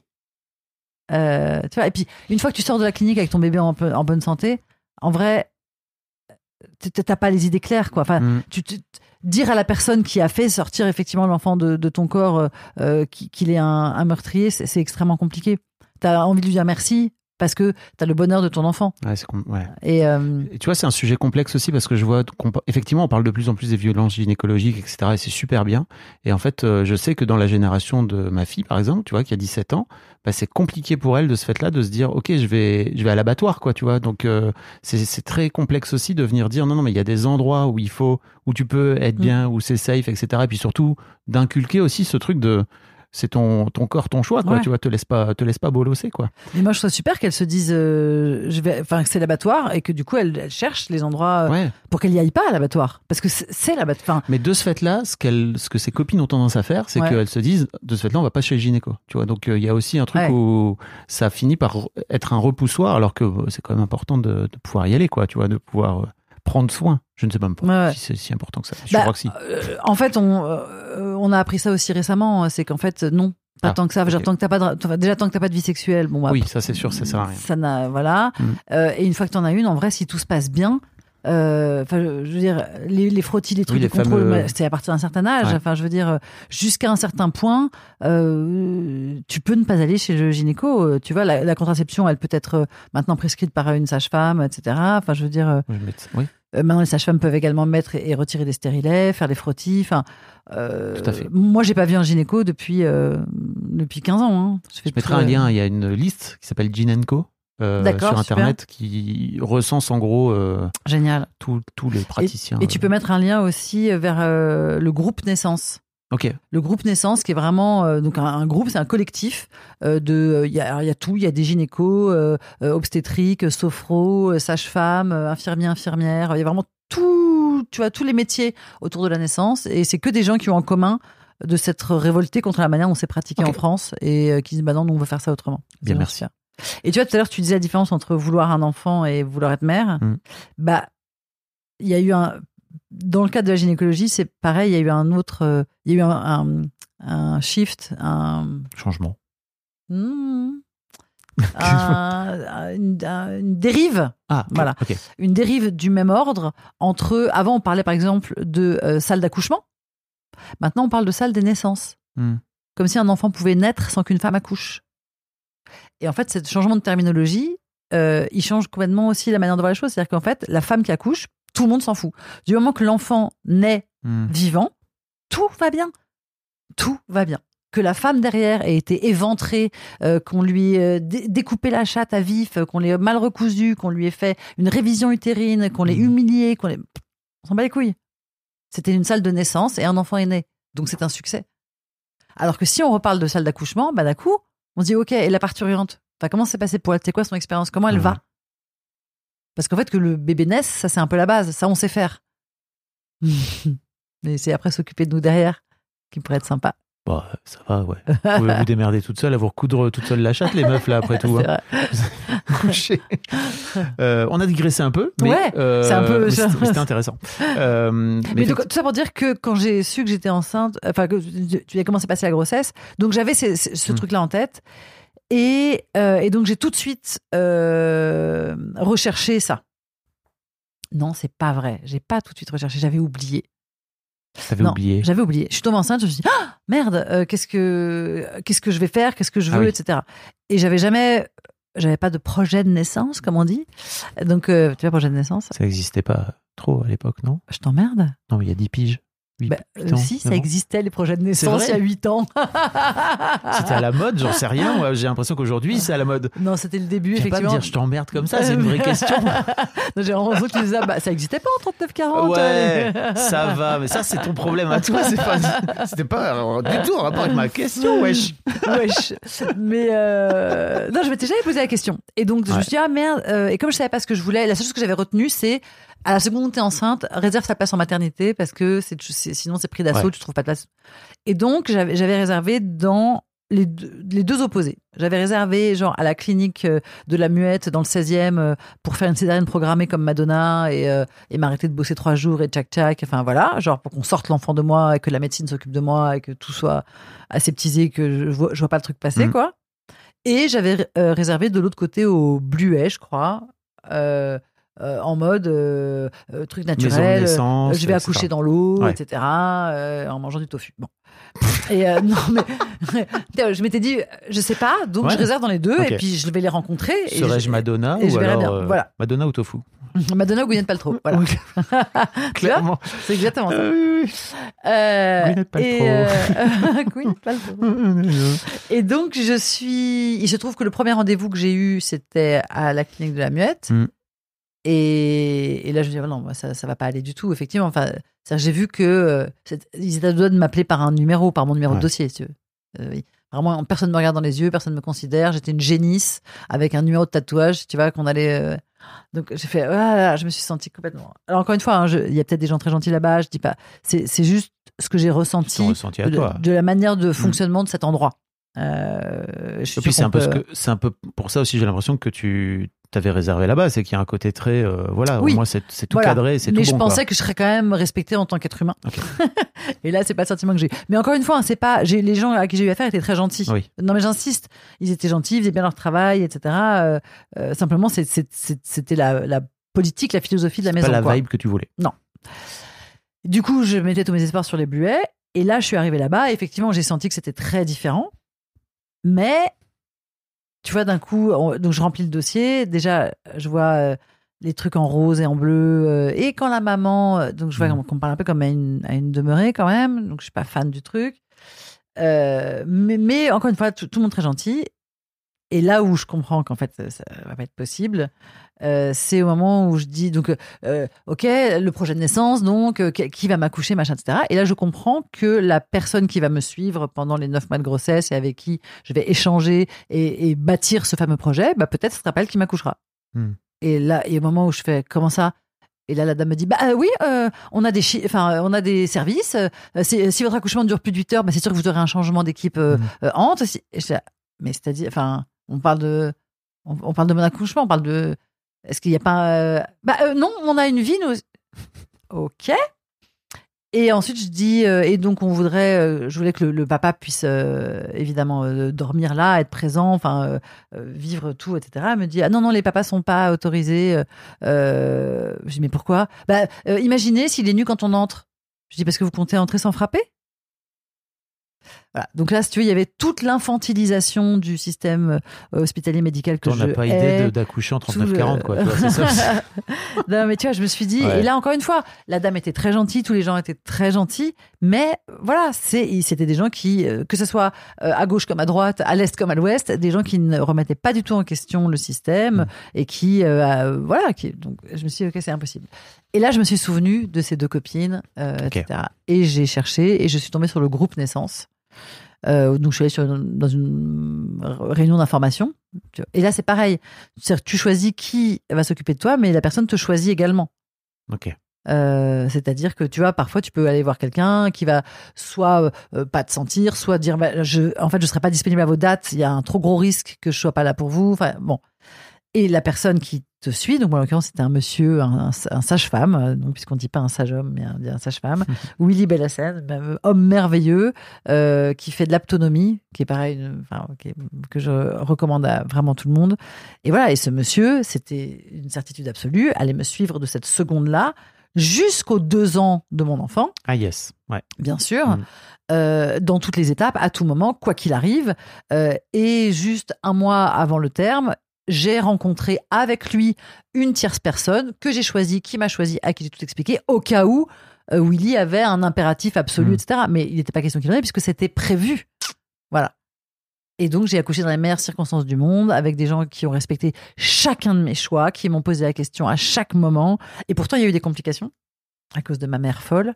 euh, tu vois, et puis, une fois que tu sors de la clinique avec ton bébé en, en bonne santé, en vrai, t'as pas les idées claires, quoi. Enfin, Mm. tu, tu- dire à la personne qui a fait sortir effectivement l'enfant de, de ton corps euh, euh, qui- qu'il est un, un meurtrier, c'est c'est extrêmement compliqué. T'as envie de lui dire merci parce que t'as le bonheur de ton enfant. Ouais, ouais. Et euh, Et tu vois, c'est un sujet complexe aussi parce que je vois, qu'on- effectivement, on parle de plus en plus des violences gynécologiques, etc. Et c'est super bien. Et en fait, euh, je sais que dans la génération de ma fille, par exemple, tu vois, qui a 17 ans, bah, c'est compliqué pour elle de ce fait-là de se dire, ok, je vais, je vais à l'abattoir, quoi, tu vois. Donc, euh, c'est c'est très complexe aussi de venir dire, non, non, mais il y a des endroits où il faut, où tu peux être Mm. bien, où c'est safe, etc. Et puis surtout, d'inculquer aussi ce truc de, c'est ton, ton corps, ton choix, quoi. Ouais. Tu vois, te laisse pas, te laisse pas bolosser, quoi. mais moi je trouve super qu'elle se dise euh, je vais, enfin que c'est l'abattoir et que du coup elle, elle cherche les endroits euh, Ouais. pour qu'elle y aille pas à l'abattoir parce que c'est- l'abattoir. Mais de ce fait-là, ce, qu'elle, ce que ses copines ont tendance à faire, c'est Ouais. qu'elles se disent, de ce fait-là, on va pas chez le gynéco. Tu vois, donc euh, il y a aussi un truc où ça finit par être un repoussoir, alors que c'est quand même important de, de pouvoir y aller, quoi. Tu vois, de pouvoir prendre soin. Je ne sais même pas Ouais, si c'est si important que ça. Je Bah, crois que si. Euh, en fait, on, euh, on a appris ça aussi récemment. C'est qu'en fait, non, pas Ah, tant que ça. Je veux dire, ok. tant que t'as pas de- déjà tant que t'as pas de vie sexuelle, bon, bah, Oui, ça c'est sûr, ça sert à rien. Ça n'a, voilà. Mm. Euh, et une fois que t'en as une, en vrai, si tout se passe bien. euh, Enfin, je veux dire, les, les frottis, les trucs les de contrôle, fameux- mais c'est à partir d'un certain âge. Ouais. Enfin, je veux dire, euh, jusqu'à un certain point, euh, tu peux ne pas aller chez le gynéco. Euh, Tu vois, la, la contraception, elle peut être euh, maintenant prescrite par une sage-femme, etc. Enfin, je veux dire, euh, Oui, euh, maintenant, les sages-femmes peuvent également mettre et, et retirer des stérilets, faire des frottis. Enfin, euh, Tout à fait. Moi, j'ai pas vu un gynéco depuis euh, depuis 15 ans. Hein. Je, mettrai un lien. Il y a une liste qui s'appelle Ginenco. euh, sur super. internet qui recense en gros euh, Génial. tous les praticiens. Et tu peux mettre un lien aussi vers euh, le groupe Naissance. Le groupe Naissance, qui est vraiment euh, donc un, un groupe, c'est un collectif euh, de. Il y, a, alors, il y a tout, il y a des gynécos, euh, euh, obstétriques, sophro, euh, sages-femmes, euh, infirmiers, infirmières. Il y a vraiment tout, tu vois, tous les métiers autour de la naissance. Et c'est que des gens qui ont en commun de s'être révoltés contre la manière dont c'est pratiqué en France et euh, qui disent bah non, nous, on veut faire ça autrement. Bien, merci. Et tu vois, tout à l'heure, tu disais la différence entre vouloir un enfant et vouloir être mère. Mm. Bah, il y a eu un. Dans le cadre de la gynécologie, c'est pareil, il y a eu un autre. euh, Il y a eu un, un, un shift, un. Changement. Hmm, un- une, un- une dérive, Ah, Voilà. Une dérive du même ordre entre. Avant, on parlait par exemple de euh, salle d'accouchement. Maintenant, on parle de salle des naissances. Hmm. Comme si un enfant pouvait naître sans qu'une femme accouche. Et en fait, ce changement de terminologie, euh, il change complètement aussi la manière de voir les choses. C'est-à-dire qu'en fait, la femme qui accouche, tout le monde s'en fout. Du moment que l'enfant naît Hmm. vivant, tout va bien. Tout va bien. Que la femme derrière ait été éventrée, euh, qu'on lui ait dé- découpé la chatte à vif, euh, qu'on l'ait mal recousue, qu'on lui ait fait une révision utérine, qu'on l'ait Mhm. humiliée, qu'on l'ait... On s'en bat les couilles. C'était une salle de naissance et un enfant est né. Donc c'est un succès. Alors que si on reparle de salle d'accouchement, bah d'un coup, on se dit ok, et la parturiente enfin, Comment c'est passé pour elle? C'est quoi son expérience? Comment elle Ouais. va? Parce qu'en fait, que le bébé naisse, ça c'est un peu la base. Ça, on sait faire. Mais c'est après s'occuper de nous derrière qui pourrait être sympa. Bah, ça va, ouais. Vous pouvez vous démerder toute seule, à vous recoudre toute seule la chatte, les meufs, là, après tout. Hein. Coucher. Euh, on a digressé un peu, mais Ouais, euh, c'est un peu- c'était intéressant. Euh, mais Mais donc, effectivement- tout ça pour dire que quand j'ai su que j'étais enceinte, enfin que tu as commencé à passer la grossesse, donc j'avais ce, ce- ce Mm. truc-là en tête. Et, euh, et donc j'ai tout de suite euh, recherché ça. Non, c'est pas vrai. J'ai pas tout de suite recherché. J'avais oublié. t'avais non, oublié. J'avais oublié. Je suis tombée enceinte. Je me suis dit ah, merde. euh, qu'est-ce que qu'est-ce que je vais faire? Qu'est-ce que je Ah veux, oui. etc. Et j'avais jamais, j'avais pas de projet de naissance, comme on dit. Donc euh, tu vois, projet de naissance. Ça n'existait pas trop à l'époque, non? Je t'emmerde. Non, mais il y a 10 piges. Huit- Bah, huit euh, ans, si, ça existait les projets de naissance vrai il y a 8 ans. C'était à la mode, j'en sais rien. moi, J'ai l'impression qu'aujourd'hui, c'est à la mode. Non, c'était le début, Viens pas me effectivement. dire je t'emmerde comme ça, c'est une vraie question. J'ai l'impression que tu disais, ah, bah, ça existait pas en 39-40. Ouais, allez. ça va, mais ça c'est ton problème à toi, pas, c'était pas euh, du tout en rapport avec ma question, wesh. Wesh. Mais euh... non, je m'étais jamais posé la question. Et donc, je me suis dit, ah merde. euh, Et comme je savais pas ce que je voulais, la seule chose que j'avais retenue, c'est À la seconde où t'es enceinte, réserve ta place en maternité parce que c'est, sinon c'est pris d'assaut, Ouais. tu trouves pas de place. Et donc j'avais, j'avais réservé dans les deux, les deux opposés. J'avais réservé genre à la clinique euh, de la Muette dans le 16e euh, pour faire une césarienne programmée comme Madonna et, euh, et m'arrêter de bosser trois jours et tchac tchac. Enfin voilà, genre pour qu'on sorte l'enfant de moi et que la médecine s'occupe de moi et que tout soit aseptisé, que je vois, je vois pas le truc passer Mhm. quoi. Et j'avais euh, réservé de l'autre côté au Bluet, je crois, euh, euh, en mode euh, euh, truc naturel. naissance, je vais etc. accoucher dans l'eau, Ouais. etc. en mangeant du tofu. Bon. Et non, mais je m'étais dit, je sais pas, donc Ouais. je réserve dans les deux et puis je vais les rencontrer. Serais-je je- Madonna et ou verrai alors bien. Voilà. Madonna ou Tofu? Madonna ou Gwyneth Paltrow. Voilà. Clairement. C'est exactement ça. Euh. Euh, Gwyneth Paltrow. et, euh, Gwyneth Paltrow. Et donc, je suis. Il se trouve que le premier rendez-vous que j'ai eu, c'était à la clinique de la Muette. Mm. Et, et là, je me dis, ah non, ça, ça va pas aller du tout, effectivement. Enfin, j'ai vu que euh, ils étaient à deux de m'appeler par un numéro, par mon numéro Ouais. de dossier, si tu veux. Euh, oui. Vraiment, personne me regarde dans les yeux, personne me considère. J'étais une génisse avec un numéro de tatouage, tu vois, qu'on allait. euh, Donc, j'ai fait, ah je me suis sentie complètement. Alors, encore une fois, hein, il y a peut-être des gens très gentils là-bas, je dis pas. C'est juste ce que j'ai ressenti de, la manière de fonctionnement de cet endroit. Euh, je suis Et puis c'est un peut- un peu pour ça aussi j'ai l'impression que tu t'avais réservé là-bas, c'est qu'il y a un côté très euh, voilà, Oui. au moins c'est tout Voilà. cadré, c'est tout Mais je pensais quoi. que je serais quand même respectée en tant qu'être humain. Et là, c'est pas le sentiment que j'ai. Mais encore une fois, hein, c'est pas. j'ai- Les gens à qui j'ai eu affaire étaient très gentils. Oui. Non, mais j'insiste. Ils étaient gentils, ils faisaient bien leur travail, etc. Euh, euh, simplement, c'était la, la politique, la philosophie de la maison. pas la quoi. vibe que tu voulais. Du coup, je mettais tous mes espoirs sur les bluets. Et là, je suis arrivée là-bas. Effectivement, j'ai senti que c'était très différent. Mais, tu vois, d'un coup, on- donc je remplis le dossier. Déjà, je vois euh, les trucs en rose et en bleu. euh, et quand la maman, euh, donc je vois Mhm. qu'on parle un peu comme à une, à une demeurée quand même. Donc, je suis pas fan du truc. Euh, mais, mais encore une fois, tout, tout le monde très gentil. Et là où je comprends qu'en fait, ça va pas être possible, euh, c'est au moment où je dis donc, euh, ok, le projet de naissance, donc euh, qui va m'accoucher, machin, etc. Et là, je comprends que la personne qui va me suivre pendant les neuf mois de grossesse et avec qui je vais échanger et, et bâtir ce fameux projet, bah peut-être ce sera pas elle qui m'accouchera. Hmm. Et là, il y a un moment où je fais comment ça? Et là, la dame me dit, bah euh, oui, euh, on a des, enfin, euh, on a des services. euh, si votre accouchement dure plus de 8 heures, bah, c'est sûr que vous aurez un changement d'équipe euh, euh, entre. Si- mais c'est-à-dire, enfin, on parle de, mon accouchement, on parle de, est-ce qu'il n'y a pas, euh, bah euh, non, on a une vie, nous. Ok. Et ensuite, je dis, euh, et donc on voudrait, je voulais que le, papa puisse évidemment dormir là, être présent, vivre tout, etc. Elle me dit, ah non non, les papas sont pas autorisés. je dis mais pourquoi? Bah imaginez s'il est nu quand on entre. Je dis parce que vous comptez entrer sans frapper? Voilà. Donc là, si tu veux, il y avait toute l'infantilisation du système euh, hospitalier médical que On je n'a pas idée d'accoucher en Tout le- 39-40 quoi. vois, ça. non, mais tu vois, je me suis dit, Ouais. et là encore une fois, la dame était très gentille, tous les gens étaient très gentils, mais voilà, c'était des gens qui, euh, que ce soit euh, à gauche comme à droite, à l'est comme à l'ouest, des gens qui ne remettaient pas du tout en question le système Mm. et qui, euh, voilà, qui, donc je me suis dit, ok, c'est impossible. Et là, je me suis souvenu de ces deux copines, euh, etc. Et j'ai cherché et je suis tombée sur le groupe Naissance. Euh, donc je suis allée sur, dans une réunion d'information. Et là, c'est pareil. Que tu choisis qui va s'occuper de toi, mais la personne te choisit également. Ok. Euh, C'est-à-dire que tu vois, parfois tu peux aller voir quelqu'un qui va soit euh, pas te sentir, soit dire bah, je, en fait je serai pas disponible à vos dates, il y a un trop gros risque que je sois pas là pour vous. Enfin bon. Et la personne qui te suit, donc en l'occurrence c'était un monsieur, un, un- un sage-femme, euh, donc puisqu'on dit pas un sage-homme, mais un, un sage-femme, Willy Bellassène, même homme merveilleux euh, qui fait de l'aptonomie, qui est pareil, une- enfin, qui est- que je recommande à vraiment tout le monde. Et voilà, et ce monsieur, c'était une certitude absolue, allait me suivre de cette seconde-là jusqu'aux deux ans de mon enfant, Ah yes. Ouais. bien sûr, Mm. euh, dans toutes les étapes, à tout moment, quoi qu'il arrive. Euh, et juste un mois avant le terme, j'ai rencontré avec lui une tierce personne que j'ai choisie, qui m'a choisi, à qui j'ai tout expliqué, au cas où euh, Willy avait un impératif absolu, Mm. etc. Mais il n'était pas question qu'il en ait, puisque c'était prévu. Voilà. Et donc, j'ai accouché dans les meilleures circonstances du monde, avec des gens qui ont respecté chacun de mes choix, qui m'ont posé la question à chaque moment. Et pourtant, il y a eu des complications à cause de ma mère folle,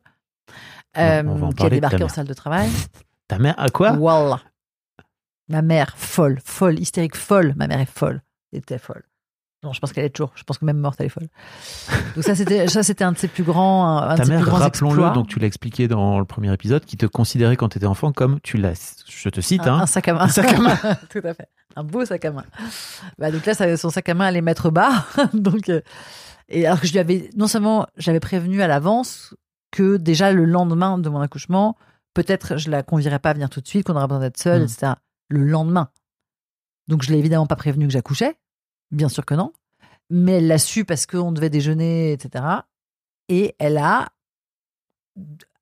euh, qui a débarqué en salle de travail. Ta mère à quoi? Wallah. Ma mère folle, folle, hystérique, folle. Ma mère est folle. Était folle. Non, je pense qu'elle est toujours. Je pense que même morte, elle est folle. Donc ça, c'était ça, c'était un de ses plus grands, un, Ta de ses mère, rappelons-le, donc tu l'as expliqué dans le premier épisode, qui te considérait quand tu étais enfant comme, tu l'as, je te cite, un, hein, un sac à main. Un sac à main. Tout à fait. Un beau sac à main. Bah, donc là, son sac à main allait mettre bas. donc, euh, et alors que je lui avais, non seulement j'avais prévenu à l'avance que déjà le lendemain de mon accouchement, peut-être je la convierais pas à venir tout de suite, qu'on aurait besoin d'être seule, Mm. etc. Le lendemain. Donc je l'ai évidemment pas prévenu que j'accouchais. Bien sûr que non. Mais elle l'a su parce qu'on devait déjeuner, etc. Et elle a,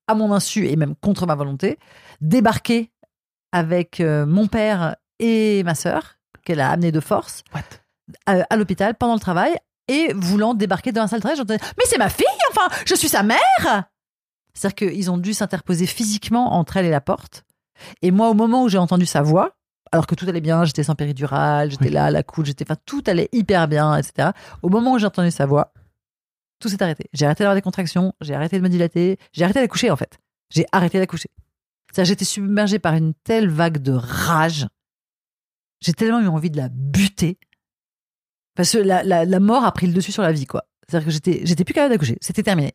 à mon insu et même contre ma volonté, débarqué avec euh, mon père et ma sœur, qu'elle a amené de force, What? à, à l'hôpital pendant le travail, et voulant débarquer dans la salle de travail, j'entendais Mais c'est ma fille, enfin, je suis sa mère C'est-à-dire qu'ils ont dû s'interposer physiquement entre elle et la porte. Et moi, au moment où j'ai entendu sa voix, alors que tout allait bien, j'étais sans péridurale, j'étais Oui. là, à la coude, j'étais, enfin, tout allait hyper bien, etc. Au moment où j'ai entendu sa voix, tout s'est arrêté. J'ai arrêté d'avoir des contractions, j'ai arrêté de me dilater, j'ai arrêté d'accoucher, en fait. J'ai arrêté d'accoucher. C'est-à-dire, j'étais submergée par une telle vague de rage. J'ai tellement eu envie de la buter. Parce que la, la, la mort a pris le dessus sur la vie, quoi. C'est-à-dire que j'étais, j'étais plus capable d'accoucher. C'était terminé.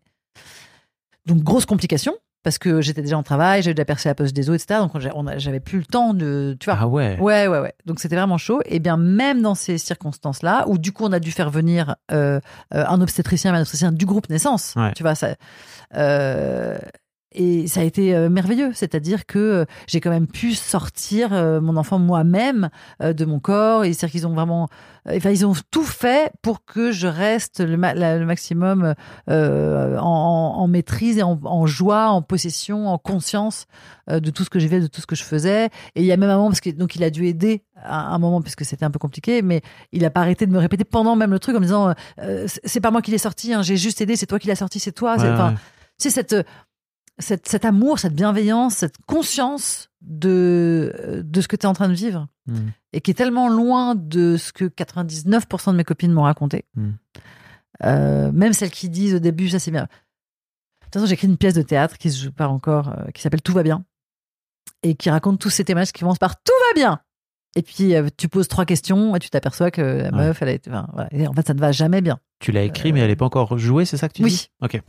Donc, grosse complication, parce que j'étais déjà en travail, j'avais déjà percé la poche des os, etc. Donc, j'avais plus le temps de, tu vois. Ah ouais. Ouais, ouais, ouais. Donc c'était vraiment chaud. Et bien même dans ces circonstances-là, où du coup on a dû faire venir euh, euh, un obstétricien, un obstétricien du groupe naissance, Ouais. tu vois ça. euh, et ça a été euh, merveilleux, c'est-à-dire que euh, j'ai quand même pu sortir euh, mon enfant moi-même de mon corps. Et c'est-à-dire qu'ils ont vraiment, enfin ils ont tout fait pour que je reste le, ma- la- le maximum euh, en, en- en maîtrise et en, en joie, en possession, en conscience de tout ce que j'ai fait, de tout ce que je faisais. Et il y a même un moment, parce que donc il a dû aider à un moment, puisque c'était un peu compliqué, mais il a pas arrêté de me répéter pendant même le truc en me disant euh, c'est- pas moi qui l'ai sorti, hein, j'ai juste aidé, c'est toi qui l'as sorti, c'est toi. C'est- Ouais, ouais. tu sais, cette, cette, cet amour, cette bienveillance, cette conscience de, de ce que tu es en train de vivre Mm. et qui est tellement loin de ce que 99% de mes copines m'ont raconté. Mm. Euh, même celles qui disent au début, ça c'est bien. De toute façon, j'ai écrit une pièce de théâtre qui se joue pas encore, euh, qui s'appelle Tout va bien et qui raconte tous ces témoignages qui commencent par Tout va bien. Et puis euh, tu poses trois questions et tu t'aperçois que la meuf, elle a été. enfin, voilà. Et en fait, ça ne va jamais bien. Tu l'as écrit, mais elle n'est pas encore jouée, c'est ça que tu Oui. dis? Ok.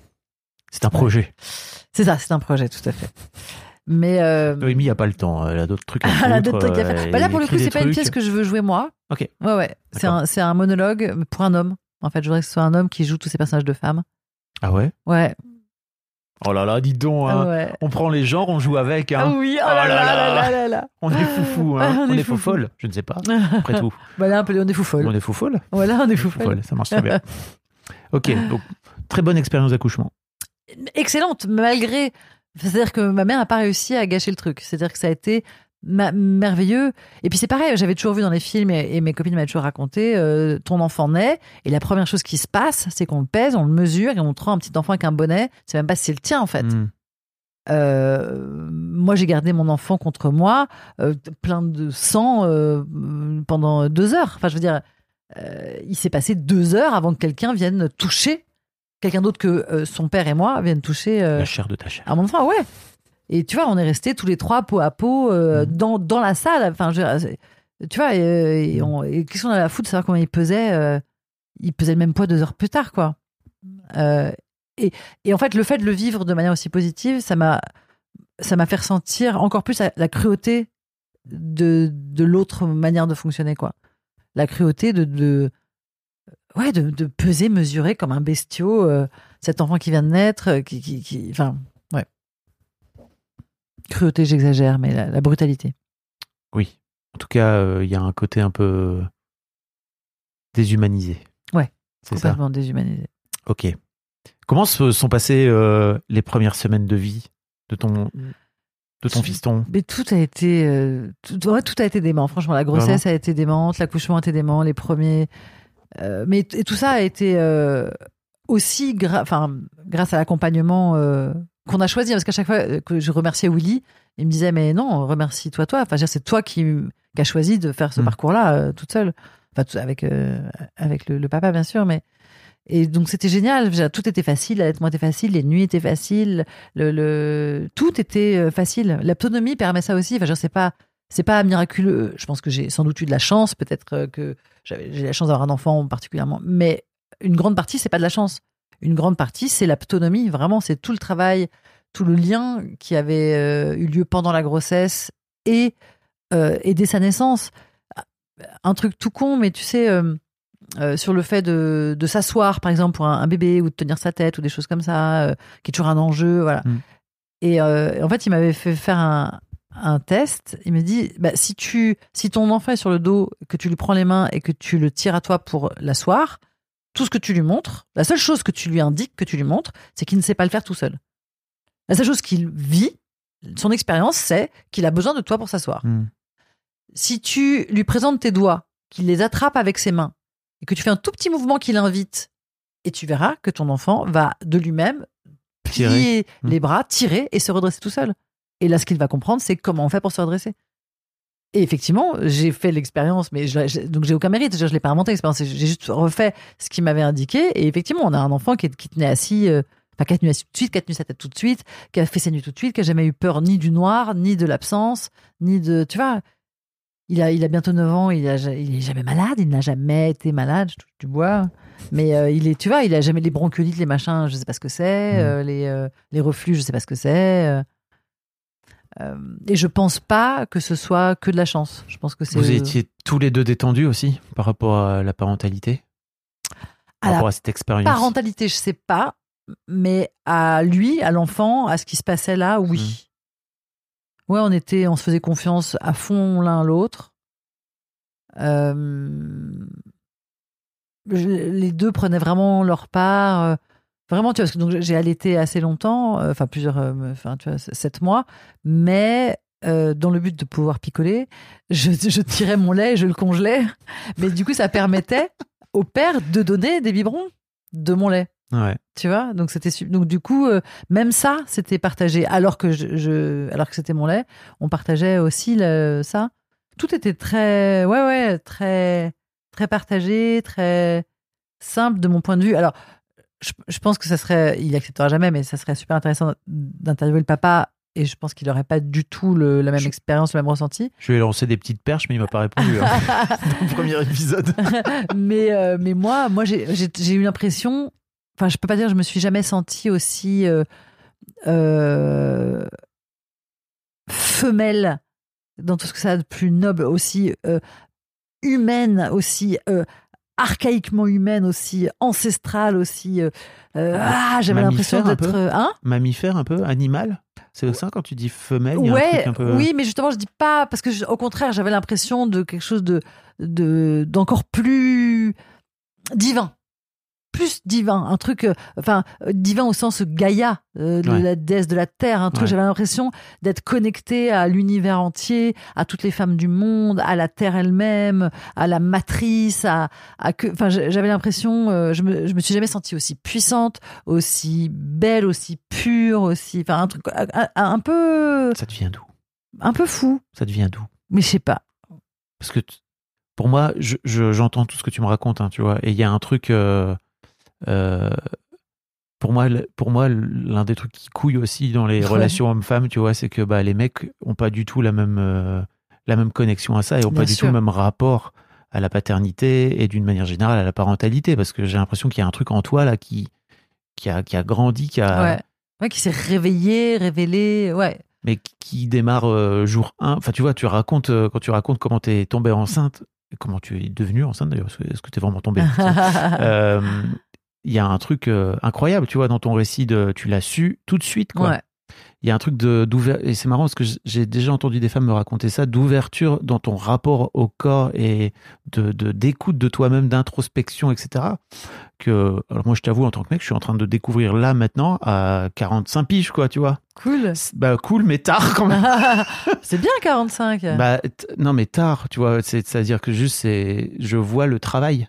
C'est un projet. C'est ça, c'est un projet, tout à fait. Mais euh, Noémie n'a pas le temps, elle a d'autres trucs à Elle a d'autres trucs à euh, faire. elle Bah là, pour le coup, c'est pas une pièce que je veux jouer moi. Ok. Ouais, ouais. C'est un, c'est un monologue pour un homme. En fait, je voudrais que ce soit un homme qui joue tous ces personnages de femmes. Ah ouais? Ouais. Oh là là, dis donc, hein. Ah ouais. on prend les genres, on joue avec. Ah Hein. oui, oh Oh là là là là. On est foufou, hein. Ah, on, on est est faux foufou. folle, je ne sais pas, après tout. Bah là, un peu, on est fou folle. On est faux folle Voilà, on est fou Faux folle. folle, ça marche très bien. Ok, donc très bonne expérience d'accouchement. Excellente, malgré. C'est-à-dire que ma mère n'a pas réussi à gâcher le truc. C'est-à-dire que ça a été merveilleux. Et puis c'est pareil, j'avais toujours vu dans les films et, et mes copines m'avaient toujours raconté euh, ton enfant naît et la première chose qui se passe, c'est qu'on le pèse, on le mesure et on te rend un petit enfant avec un bonnet. C'est même pas si c'est le tien en fait. Mm. Euh, moi, j'ai gardé mon enfant contre moi, euh, plein de sang pendant deux heures. Enfin, je veux dire, il s'est passé deux heures avant que quelqu'un vienne toucher, quelqu'un d'autre que euh, son père et moi viennent toucher euh, La chair de ta chair. à mon enfant. Ouais. Et tu vois, on est restés tous les trois peau à peau euh, Mhm. dans, dans la salle. Enfin, je tu vois, et, on- et qu'est-ce qu'on avait à foutre de savoir comment il pesait Il pesait le même poids deux heures plus tard, quoi. Et, et en fait, le fait de le vivre de manière aussi positive, ça m'a ça m'a fait ressentir encore plus la, la cruauté de, de l'autre manière de fonctionner, quoi. La cruauté de, de ouais, de, de peser, mesurer comme un bestiau euh, cet enfant qui vient de naître, euh, qui, qui, qui- enfin, ouais. Cruauté, j'exagère, mais la, la brutalité. Oui. En tout cas, euh, il y a un côté un peu déshumanisé. Ouais, C'est ça. Complètement déshumanisé. Ok. Comment se sont passées euh, les premières semaines de vie de ton, de ton fiston? Mais tout a été, euh, tout, ouais, tout a été dément. Franchement, la grossesse a été démente, l'accouchement a été dément, les premiers. Euh, mais et tout ça a été euh, aussi, gra- enfin, grâce à l'accompagnement euh, qu'on a choisi. Parce qu'à chaque fois que je remerciais Willy, il me disait mais non, remercie-toi toi. Enfin, c'est toi qui, qui as choisi de faire ce Mm. parcours-là toute seule. Enfin, tout- avec avec le, le papa bien sûr, mais. Et donc c'était génial, tout était facile, l'allaitement était facile, les nuits étaient faciles, le, le... tout était facile. L'autonomie permet ça aussi. Enfin, je sais pas, c'est pas miraculeux. Je pense que j'ai sans doute eu de la chance, peut-être euh, que j'ai la chance d'avoir un enfant particulièrement, mais une grande partie, c'est pas de la chance. Une grande partie, c'est l'autonomie. Vraiment, c'est tout le travail, tout le lien qui avait euh, eu lieu pendant la grossesse et, euh, et dès sa naissance. Un truc tout con, mais tu sais, euh, sur le fait de, de s'asseoir, par exemple, pour un, un bébé ou de tenir sa tête ou des choses comme ça, qui est toujours un enjeu. Voilà. Mm. Et en fait, il m'avait fait faire un, un test. Il me dit bah, si, tu, si ton enfant est sur le dos, que tu lui prends les mains et que tu le tires à toi pour l'asseoir, tout ce que tu lui montres, la seule chose que tu lui indiques, que tu lui montres, c'est qu'il ne sait pas le faire tout seul. La seule chose qu'il vit, son expérience, c'est qu'il a besoin de toi pour s'asseoir. Hmm. Si tu lui présentes tes doigts, qu'il les attrape avec ses mains, et que tu fais un tout petit mouvement qui l'invite, et tu verras que ton enfant va de lui-même plier Mm. les bras, tirer et se redresser tout seul. Et là, ce qu'il va comprendre, c'est comment on fait pour se redresser. Et effectivement, j'ai fait l'expérience, mais je, je- donc j'ai aucun mérite. Je ne l'ai pas inventé l'expérience. J'ai juste refait ce qu'il m'avait indiqué. Et effectivement, on a un enfant qui, qui tenait assis, euh, enfin, qui a tenu assis tout de suite, qui a tenu sa tête tout de suite, qui a fait ses nuits tout de suite, qui a jamais eu peur ni du noir, ni de l'absence, ni de. Tu vois, il a, il a bientôt 9 ans, il, a, il est jamais malade, il n'a jamais été malade, du bois. Mais euh, il est, tu vois, il a jamais les bronchiolites, les machins, je sais pas ce que c'est, Mm. euh, les, les reflux, je sais pas ce que c'est. Euh. Euh, et je pense pas que ce soit que de la chance. Je pense que c'est. Vous étiez tous les deux détendus aussi par rapport à la parentalité? Par À la rapport à cette expérience? parentalité, je sais pas, mais à lui, à l'enfant, à ce qui se passait là, oui. Mm. Ouais, on était, on se faisait confiance à fond l'un l'autre. Euh, les deux prenaient vraiment leur part. Vraiment, tu vois, parce que donc j'ai allaité assez longtemps, euh, enfin plusieurs, euh, enfin tu vois, sept mois, mais euh, dans le but de pouvoir picoler, je, je tirais mon lait, et je le congelais, mais du coup ça permettait au père de donner des biberons de mon lait. Ouais. tu vois? Donc c'était donc du coup euh, même ça c'était partagé. Alors que je, je- alors que c'était mon lait on partageait aussi le- ça. Tout était très ouais ouais très très partagé très simple de mon point de vue. Alors je, je pense que ça serait il acceptera jamais mais ça serait super intéressant d'interviewer le papa et je pense qu'il n'aurait pas du tout le- la même Je- expérience le même ressenti Je lui ai lancé des petites perches, mais il m'a pas répondu. hein, dans le premier épisode. mais, euh, mais moi, moi j'ai eu l'impression, enfin, je peux pas dire, je me suis jamais sentie aussi euh, euh, femelle dans tout ce que ça a de plus noble, aussi humaine, aussi archaïquement humaine, aussi ancestrale, aussi. euh, euh, ah, j'avais l'impression d'être. euh, Hein? Mammifère un peu, animal? C'est ça quand tu dis femelle, il y a un ouais, truc un peu. oui, mais justement, je dis pas parce que je- au contraire, j'avais l'impression de quelque chose de de d'encore plus divin, plus divin, un truc, euh, enfin euh, divin au sens Gaïa, euh, de Ouais. la déesse de la terre, un truc. Ouais. J'avais l'impression d'être connecté à l'univers entier, à toutes les femmes du monde, à la terre elle-même, à la matrice, à, à que, enfin, j'avais l'impression, euh, je me, je me suis jamais sentie aussi puissante, aussi belle, aussi pure, aussi, enfin un truc, un, peu, Ça devient d'où un peu fou, Ça devient d'où mais je sais pas. Parce que pour moi, je- je- j'entends tout ce que tu me racontes, hein, tu vois. Et il y a un truc. Euh, pour moi, pour moi, l'un des trucs qui couille aussi dans les Ouais. relations hommes-femmes, tu vois, c'est que bah, les mecs ont pas du tout la même, euh, la même connexion à ça et ont Bien pas du tout le même rapport à la paternité et d'une manière générale à la parentalité. Parce que j'ai l'impression qu'il y a un truc en toi là qui, qui, a, qui a grandi, qui a, Ouais. Ouais, qui s'est réveillé, révélé, ouais. mais qui- démarre euh, jour 1. Enfin, tu vois, tu racontes, euh, quand tu racontes comment tu es tombée enceinte, comment tu es devenue enceinte d'ailleurs, est-ce que tu es vraiment tombée Euh, Il y a un truc euh, incroyable, tu vois, dans ton récit, de, tu l'as su tout de suite, quoi. ouais. Il y a un truc de d'ouverture, et c'est marrant parce que j'ai déjà entendu des femmes me raconter ça, d'ouverture dans ton rapport au corps et de d'écoute de, toi-même, d'introspection, etc. Que, alors moi, je t'avoue, en tant que mec, je suis en train de découvrir là, maintenant, à 45 piges, quoi, tu vois. Cool. Bah, cool, mais tard quand même. c'est bien 45. Bah, non, mais tard, tu vois, c'est- c'est-à-dire que juste, c'est, je vois le travail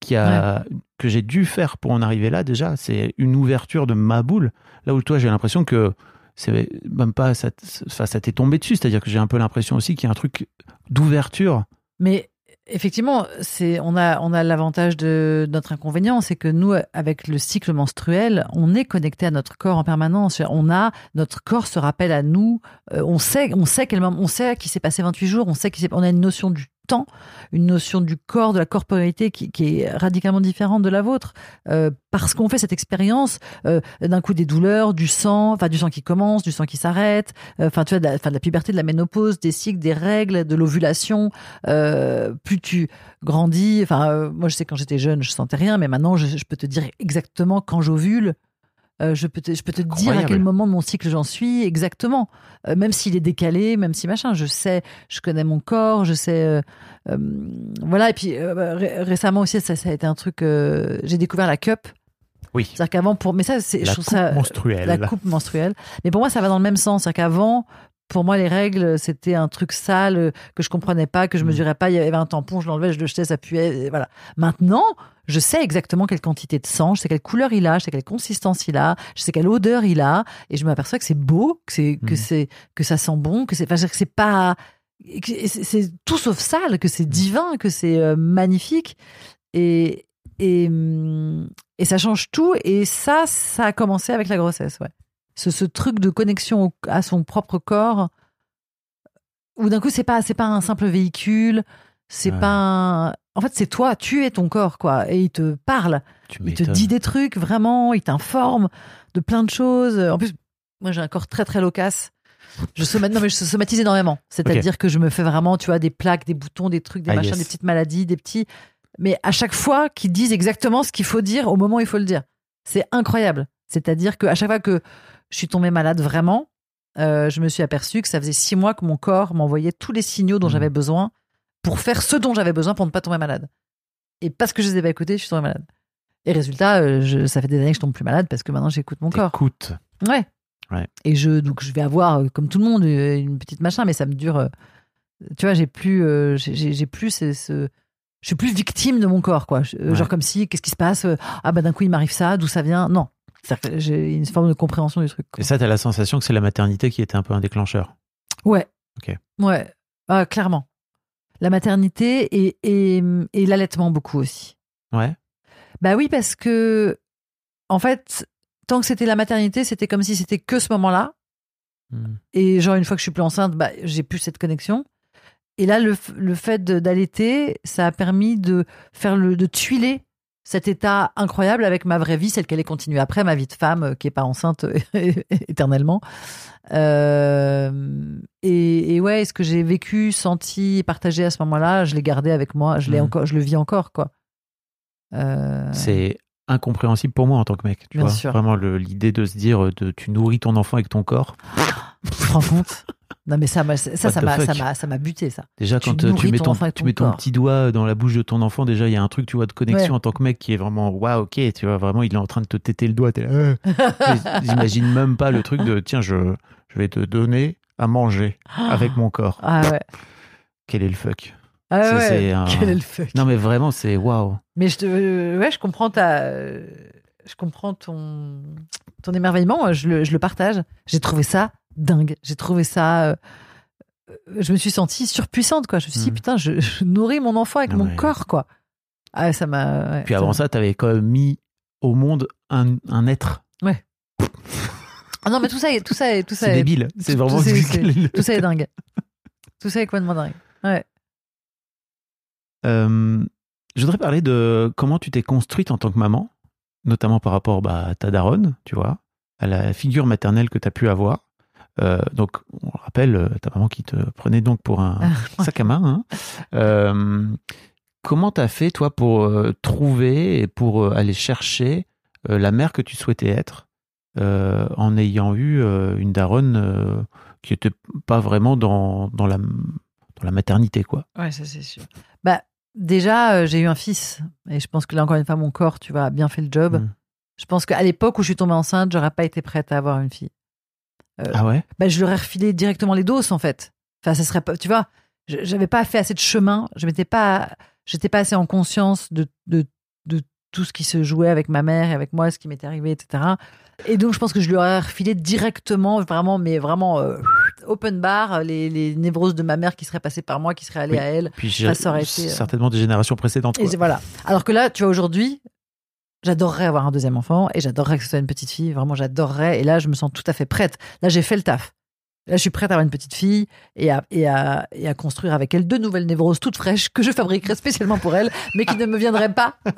qui a, que j'ai dû faire pour en arriver là, déjà. C'est une ouverture de ma boule. Là où toi, j'ai l'impression que c'est même pas, ça, ça t'est tombé dessus. C'est-à-dire que j'ai un peu l'impression aussi qu'il y a un truc d'ouverture. Mais effectivement, c'est on a on a l'avantage de notre inconvénient, c'est que nous, avec le cycle menstruel, on est connecté à notre corps en permanence. On a notre corps se rappelle à nous. euh, on sait on sait quel moment, on sait qu'il s'est passé 28 jours. On sait qu'il s'est- on a une notion du une notion du corps, de la corporalité qui, est radicalement différente de la vôtre, euh, parce qu'on fait cette expérience euh, d'un coup des douleurs, du sang, enfin du sang qui commence, du sang qui s'arrête, euh, enfin tu vois, de la, enfin, de la puberté, de la ménopause, des cycles, des règles, de l'ovulation. Plus tu grandis, enfin moi je sais quand j'étais jeune je sentais rien, mais maintenant je peux te dire exactement quand j'ovule. Euh, je peux te, je peux te dire à quel moment de mon cycle j'en suis exactement, Euh, même s'il est décalé, même si machin, je sais, je connais mon corps, je sais, euh, euh, voilà. Et puis ré- récemment aussi, ça, ça a été un truc, j'ai découvert la cup. Oui. C'est-à-dire qu'avant, pour, mais ça, c'est, je La trouve coupe ça, menstruelle. la coupe menstruelle. Mais pour moi, ça va dans le même sens. C'est-à-dire qu'avant, pour moi, les règles, c'était un truc sale euh, que je comprenais pas, que je Mm. mesurais pas. Il y avait un tampon, je l'enlevais, je le jetais, ça puait. Voilà. Maintenant, je sais exactement quelle quantité de sang, je sais quelle couleur il a, je sais quelle consistance il a, je sais quelle odeur il a, et je m'aperçois que c'est beau, que c'est que Mm. c'est que ça sent bon, que c'est, enfin, que c'est pas, c'est tout sauf sale, que c'est divin, que c'est euh, magnifique, et et hum, et ça change tout. Et ça, ça a commencé avec la grossesse, ouais ce, ce truc de connexion au- à son propre corps où d'un coup c'est pas c'est pas un simple véhicule c'est Ouais. pas un... en fait c'est toi tu es ton corps quoi et il te parle. Tu il te dit des trucs vraiment il t'informe de plein de choses. En plus moi j'ai un corps très très loquace. Je somat... non mais je somatise énormément. C'est-à-dire que je me fais vraiment tu vois des plaques des boutons des trucs des Ah, machins yes. des petites maladies des petits mais à chaque fois qu'ils disent exactement ce qu'il faut dire au moment où il faut le dire. C'est incroyable. C'est-à-dire que à chaque fois que je suis tombée malade vraiment, euh, je me suis aperçue que ça faisait six mois que mon corps m'envoyait tous les signaux dont Mhm. j'avais besoin pour faire ce dont j'avais besoin pour ne pas tomber malade. Et parce que je les ai pas écoutés, je suis tombée malade. Et résultat, euh, je- ça fait des années que je tombe plus malade parce que maintenant j'écoute mon corps. T'écoutes. Ouais. Ouais. Et je donc je vais avoir euh, comme tout le monde une petite machin, mais ça me dure. tu vois, j'ai plus, euh, j'ai- plus ce, ce- je suis plus victime de mon corps, quoi. Je- Ouais. Genre comme si, qu'est-ce qui se passe Ah bah d'un coup il m'arrive ça, d'où ça vient? Non, C'est-à-dire que j'ai une forme de compréhension du truc. quoi. Et ça, t'as la sensation que c'est la maternité qui était un peu un déclencheur? Ouais. Ok. Ouais, Ah, clairement. La maternité et, et, et l'allaitement beaucoup aussi. Ouais. Bah oui, parce que, en fait, tant que c'était la maternité, c'était comme si c'était que ce moment-là. Hmm. Et genre, une fois que je suis plus enceinte, bah, j'ai plus cette connexion. Et là, le, le fait d'allaiter, ça a permis de faire le, de tuiler cet état incroyable avec ma vraie vie, celle qu'elle est continuée après, ma vie de femme euh, qui est pas enceinte éternellement. Euh, et, et ouais, ce que j'ai vécu, senti, partagé à ce moment-là, je l'ai gardé avec moi, je l'ai Mhm. encore, je le vis encore, quoi. Euh, C'est incompréhensible pour moi en tant que mec. Tu Bien vois sûr. Vraiment l'idée de se dire euh, de, tu nourris ton enfant avec ton corps. tu te rends compte Non, mais ça, m'a- ça, m'a, ça m'a, ça m'a buté, ça. Déjà, Tu quand euh, tu mets ton tu mets petit doigt dans la bouche de ton enfant, déjà, il y a un truc, tu vois, de connexion Ouais. en tant que mec qui est vraiment, waouh, ok, tu vois, vraiment, il est en train de te téter le doigt. t'es là, euh. J'imagine même pas le truc de, tiens, je, je vais te donner à manger avec mon corps. Ah ouais. Quel est le fuck? Ah ouais. un- Quel est le fuck? Non, mais vraiment, c'est waouh. Mais je te, euh, ouais, je comprends ta, euh, je comprends ton, ton émerveillement. Je le, je le partage. J'ai trouvé ça dingue. J'ai trouvé ça. euh, je me suis sentie surpuissante, quoi. Je me suis dit, Mm. putain, je, je nourris mon enfant avec Ah mon ouais. corps, quoi. Ah, ça m'a. ouais, Puis avant ça, t'avais quand même mis au monde un, un être. Ah non, mais tout ça, est- tout ça, est- tout ça, C'est est- débile. C'est tout- vraiment. tout c'est- c'est- tout ça est dingue. Tout ça est complètement dingue. Ouais. Euh, je voudrais parler de comment tu t'es construite en tant que maman, notamment par rapport bah, à ta daronne, tu vois, à la figure maternelle que tu as pu avoir. Euh, donc, on le rappelle, euh, ta maman qui te prenait donc pour un sac à main. hein. Euh, comment tu as fait, toi, pour trouver et pour aller chercher la mère que tu souhaitais être en ayant eu une daronne qui n'était pas vraiment dans, dans, la, dans la maternité, quoi? Ouais, ça c'est sûr. Bah, déjà, euh, j'ai eu un fils. Et je pense que là, encore une fois, mon corps, tu vois, a bien fait le job. Mm. Je pense qu'à l'époque où je suis tombée enceinte, j'aurais pas été prête à avoir une fille. Euh, Ah ouais? bah, je leur ai refilé directement les doses, en fait. Enfin, ça serait pas, tu vois, je- j'avais pas fait assez de chemin. Je m'étais pas, j'étais pas assez en conscience de, de, de tout ce qui se jouait avec ma mère et avec moi, ce qui m'était arrivé, etc. Et donc, je pense que je lui aurais refilé directement, vraiment, mais vraiment, euh, open bar, les, les névroses de ma mère qui seraient passées par moi, qui seraient allées Oui. à elle. Puis Ça, aurait été, euh, certainement des générations précédentes. Et voilà. Alors que là, tu vois, aujourd'hui, j'adorerais avoir un deuxième enfant et j'adorerais que ce soit une petite fille. Vraiment, j'adorerais. Et là, je me sens tout à fait prête. Là, j'ai fait le taf. Là, je suis prête à avoir une petite fille et à, et à, et à construire avec elle deux nouvelles névroses toutes fraîches que je fabriquerai spécialement pour elle, mais qui ne me viendraient pas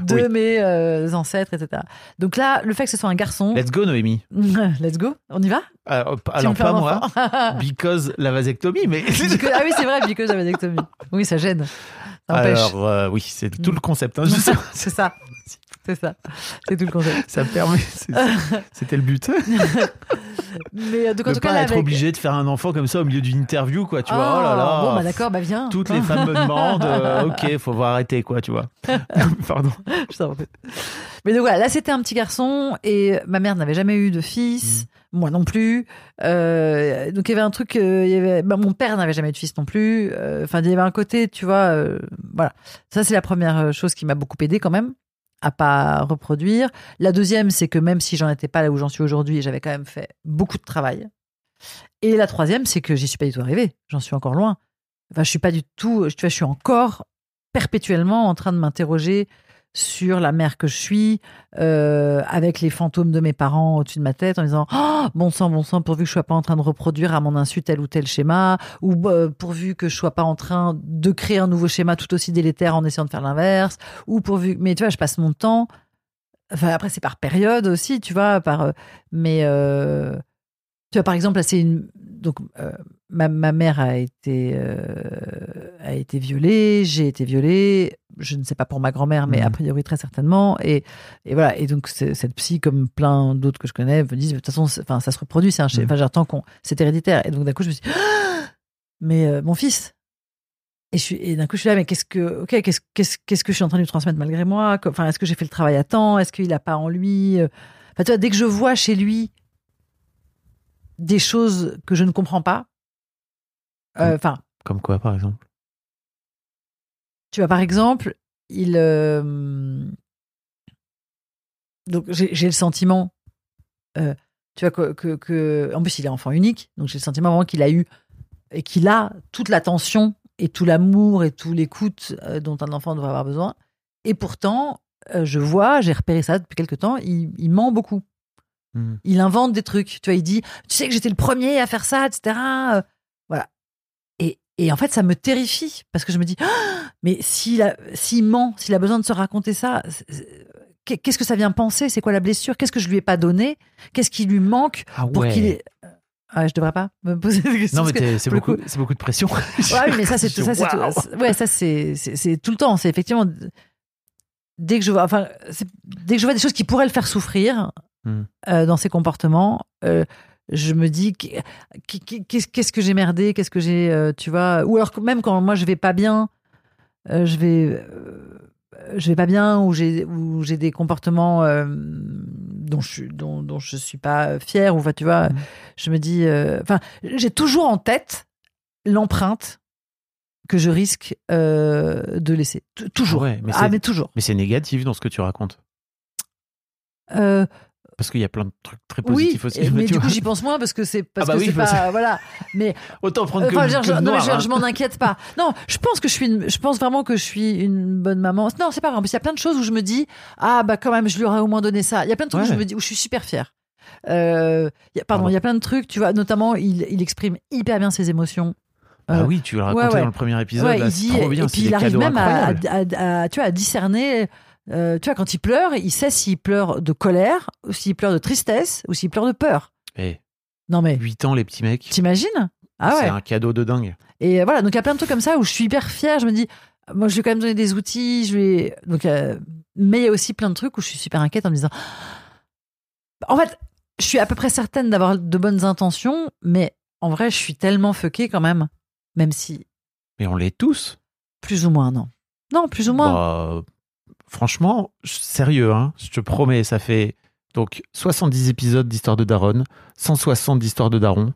de Oui. mes euh, ancêtres, etc. Donc là, le fait que ce soit un garçon, Let's go, Noémie. let's go, on y va? Euh, alors, pas moi, because la vasectomie, mais. Ah oui, c'est vrai, because la vasectomie. Oui, ça gêne. Alors, euh, oui, c'est tout le concept. hein, c'est ça. C'est ça. C'est tout le concept. Ça me permet. C'était le but. Mais euh, donc, en de tout pas cas, là, être avec- obligé de faire un enfant comme ça au milieu d'une interview, quoi. Tu vois, oh là là. Bon, bah d'accord, bah viens. Toutes les femmes me demandent, euh, ok, faut voir arrêter, quoi, tu vois. Pardon. Je. Mais donc voilà, là c'était un petit garçon et ma mère n'avait jamais eu de Mm. fils, moi non plus. Euh, donc il y avait un truc, euh, il y avait, bah, mon père n'avait jamais eu de fils non plus. Euh, Enfin, il y avait un côté, tu vois, euh, voilà. Ça c'est la première euh, chose qui m'a beaucoup aidé quand même à pas reproduire. La deuxième, c'est que même si j'en étais pas là où j'en suis aujourd'hui, j'avais quand même fait beaucoup de travail. Et la troisième, c'est que j'y suis pas du tout arrivée. J'en suis encore loin. Enfin, je suis pas du tout. Tu vois, je suis encore perpétuellement en train de m'interroger sur la mère que je suis, euh, avec les fantômes de mes parents au-dessus de ma tête, en disant oh, bon sang, bon sang, pourvu que je sois pas en train de reproduire à mon insu tel ou tel schéma, ou euh, pourvu que je sois pas en train de créer un nouveau schéma tout aussi délétère en essayant de faire l'inverse, ou pourvu. Mais tu vois, je passe mon temps. Enfin, après, c'est par période aussi, tu vois, par. euh, mais euh, tu vois, par exemple, là, c'est une. Donc, euh, ma, ma mère a été, euh, a été violée, j'ai été violée. Je ne sais pas pour ma grand-mère, mais Mhm. a priori très certainement. Et, et voilà. Et donc, cette psy, comme plein d'autres que je connais, me disent de toute façon, enfin, ça se reproduit, c'est un. Mhm. Enfin, j'attends qu'on. C'est héréditaire. Et donc, d'un coup, je me suis dit, Ah mais euh, mon fils. Et, je suis- et d'un coup, je suis là, mais qu'est-ce que, ok, qu'est-ce, qu'est-ce, qu'est-ce que je suis en train de lui transmettre malgré moi? Enfin, est-ce que j'ai fait le travail à temps? Est-ce qu'il n'a pas en lui euh, Enfin, tu vois, dès que je vois chez lui des choses que je ne comprends pas, euh, enfin, Comme quoi, par exemple? Tu vois, par exemple, il. euh, Donc, j'ai le sentiment. euh, tu vois, que, que, que- En plus, il est enfant unique. Donc, j'ai le sentiment vraiment qu'il a eu. Et qu'il a toute l'attention et tout l'amour et tout l'écoute euh, dont un enfant devrait avoir besoin. Et pourtant, je vois, j'ai repéré ça depuis quelque temps, il, il ment beaucoup. Mhm. Il invente des trucs. Tu vois, il dit Tu sais que j'étais le premier à faire ça, etc. Et, en fait, ça me terrifie parce que je me dis Ah, Mais s'il s'il ment, s'il a besoin de se raconter ça, qu'est-ce que ça vient penser? C'est quoi la blessure? Qu'est-ce que je lui ai pas donné? Qu'est-ce qui lui manque Ah pour qu'il ait. Ah, je devrais pas me poser des questions. Non, mais c'est beaucoup, coup- c'est beaucoup de pression. Ouais, oui, mais ça, c'est ça, c'est c'est- ouais, ça, c'est c'est- c'est tout le temps. C'est effectivement dès que je vois, enfin, dès que je vois des choses qui pourraient le faire souffrir Hmm. euh, dans ses comportements, euh, je me dis qu'est- qu'est- qu'est-ce que j'ai merdé, qu'est-ce que j'ai, euh, tu vois, ou alors même quand moi je vais pas bien, euh, je vais, euh, je vais pas bien, ou j'ai ou j'ai des comportements dont je suis dont, dont je suis pas fière, ou enfin, tu vois, Mhm. je me dis, euh, enfin, j'ai toujours en tête l'empreinte que je risque euh, de laisser. T- Toujours. Ah ouais, mais ah, mais toujours. Mais c'est négatif dans ce que tu racontes. Euh, Parce qu'il y a plein de trucs très oui, positifs aussi. mais tu du coup, j'y pense moins parce que c'est parce Ah bah que oui, c'est pas voilà. Mais Autant prendre que, enfin, je, que non, noir, hein. je m'en inquiète pas. Non, je pense que je suis une, je pense vraiment que je suis une bonne maman. Non, c'est pas vrai. En plus, il y a plein de choses où je me dis ah bah quand même, je lui aurais au moins donné ça. Il y a plein de trucs où je me dis où je suis super fière. Euh, il y a- pardon, il y a plein de trucs, tu vois, notamment il, il exprime hyper bien ses émotions. Ah Euh, oui, tu ouais, ouais. dans le premier épisode. Ouais, là, il dit, trop bien. et puis il arrive même à, incroyables. à- à- tu vois, à discerner. Euh, tu vois, quand il pleure, il sait s'il pleure de colère, ou s'il pleure de tristesse, ou s'il pleure de peur. Eh, Non mais, 8 ans, les petits mecs. t'imagines? Ah C'est ouais. un cadeau de dingue. Et euh, voilà, donc il y a plein de trucs comme ça où je suis hyper fière. Je me dis, moi, je ai quand même donné des outils. Je ai- donc, euh, mais il y a aussi plein de trucs où je suis super inquiète en me disant, en fait, je suis à peu près certaine d'avoir de bonnes intentions, mais en vrai, je suis tellement fuckée quand même, même si Mais on l'est tous. plus ou moins non. Non, plus ou moins. Bah, franchement, sérieux, hein, je te promets, ça fait donc 70 épisodes d'Histoire de Daron, 160 d'Histoire de Daron.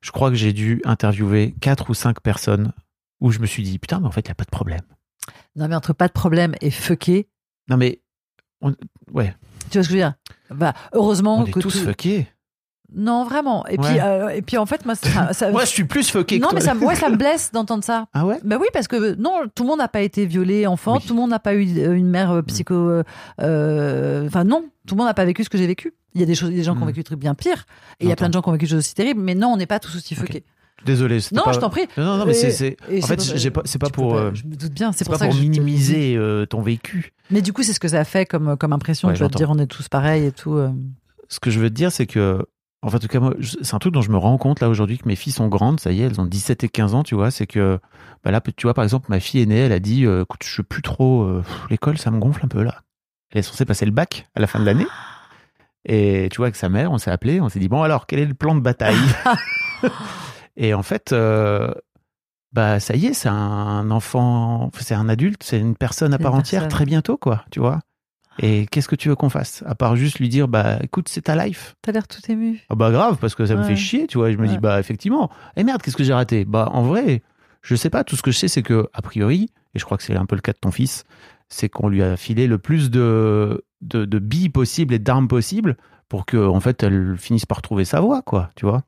Je crois que j'ai dû interviewer 4 ou 5 personnes où je me suis dit, putain, mais en fait, il n'y a pas de problème. Non, mais entre pas de problème et fucké, Non, mais on, ouais, tu vois ce que je veux dire? Bah, Heureusement on est que tous tout- fuckés. Non, vraiment. Et puis, euh, et puis en fait, moi, ça, ça- Moi, je suis plus fucké non, que mais toi. ça, me- ouais, ça me blesse d'entendre ça. Ah ouais? Ben oui, parce que non, tout le monde n'a pas été violé enfant, Oui. tout le monde n'a pas eu euh, une mère euh, psycho. euh, euh, Enfin non, tout le monde n'a pas vécu ce que j'ai vécu. Il y a des choses, des gens qui ont Mm. vécu des trucs bien pires, et il y a plein de gens qui ont vécu des choses aussi terribles. Mais non, on n'est pas tous aussi fuckés. Désolé. c'était Non, pas- je t'en prie. Non, non, mais c'est- En fait, pas- c'est pas pour. Je me doute bien. C'est pour pas ça pour que je minimiser euh, ton vécu. Mais du coup, c'est ce que ça fait comme comme impression. Ouais, tu vas te dire, on est tous pareils et tout. euh. Ce que je veux te dire, c'est que. Enfin, en tout cas, moi, c'est un truc dont je me rends compte là aujourd'hui que mes filles sont grandes, ça y est, elles ont 17 et 15 ans, tu vois. C'est que. Bah là, tu vois, par exemple, ma fille aînée, elle a dit euh, écoute, je veux plus trop. euh, L'école, ça me gonfle un peu là. Elle est censée passer le bac à la fin de l'année. Et tu vois, avec sa mère, on s'est appelé, on s'est dit bon, alors, quel est le plan de bataille? Et en fait, euh, bah ça y est, c'est un enfant, c'est un adulte, c'est une personne à part entière personne. très bientôt, quoi, tu vois. Et qu'est-ce que tu veux qu'on fasse? À part juste lui dire, bah écoute, c'est ta life. T'as l'air tout ému. Ah bah grave, parce que ça me fait chier, tu vois. Je me dis, bah effectivement. Et merde, qu'est-ce que j'ai raté? Bah en vrai, je sais pas. Tout ce que je sais, c'est que, a priori, et je crois que c'est un peu le cas de ton fils, c'est qu'on lui a filé le plus de, de, de billes possibles et d'armes possibles pour que, en fait, elle finisse par trouver sa voie, quoi, tu vois.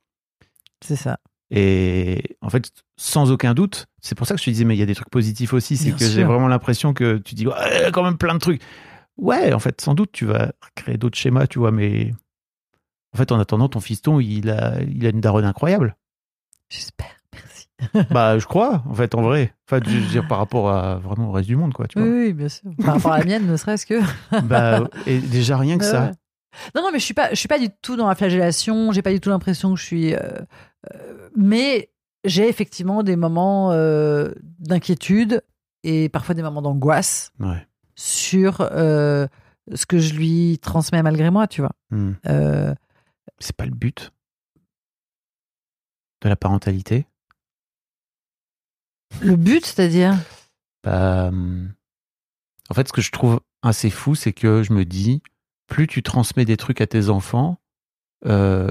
C'est ça. Et en fait, sans aucun doute, c'est pour ça que je te disais, mais il y a des trucs positifs aussi, c'est que j'ai vraiment l'impression que tu dis, ouais, quand même plein de trucs. Ouais, en fait, sans doute, tu vas créer d'autres schémas, tu vois, mais en fait, en attendant, ton fiston, il a, il a une daronne incroyable. J'espère. Merci. bah, je crois, en fait, en vrai. Enfin, je veux dire, par rapport à vraiment au reste du monde, quoi, tu Oui, vois. oui, bien sûr. Par rapport à la mienne, ne serait-ce que. Bah, et déjà rien que ça. Non, non, mais je suis pas, je suis pas du tout dans la flagellation. J'ai pas du tout l'impression que je suis. euh, euh, mais j'ai effectivement des moments euh, d'inquiétude et parfois des moments d'angoisse Ouais. Sur euh, ce que je lui transmets malgré moi, tu vois. Hmm. Euh, C'est pas le but de la parentalité? le but, c'est-à-dire? Bah, hum, en fait, ce que je trouve assez fou, c'est que je me dis, plus tu transmets des trucs à tes enfants euh,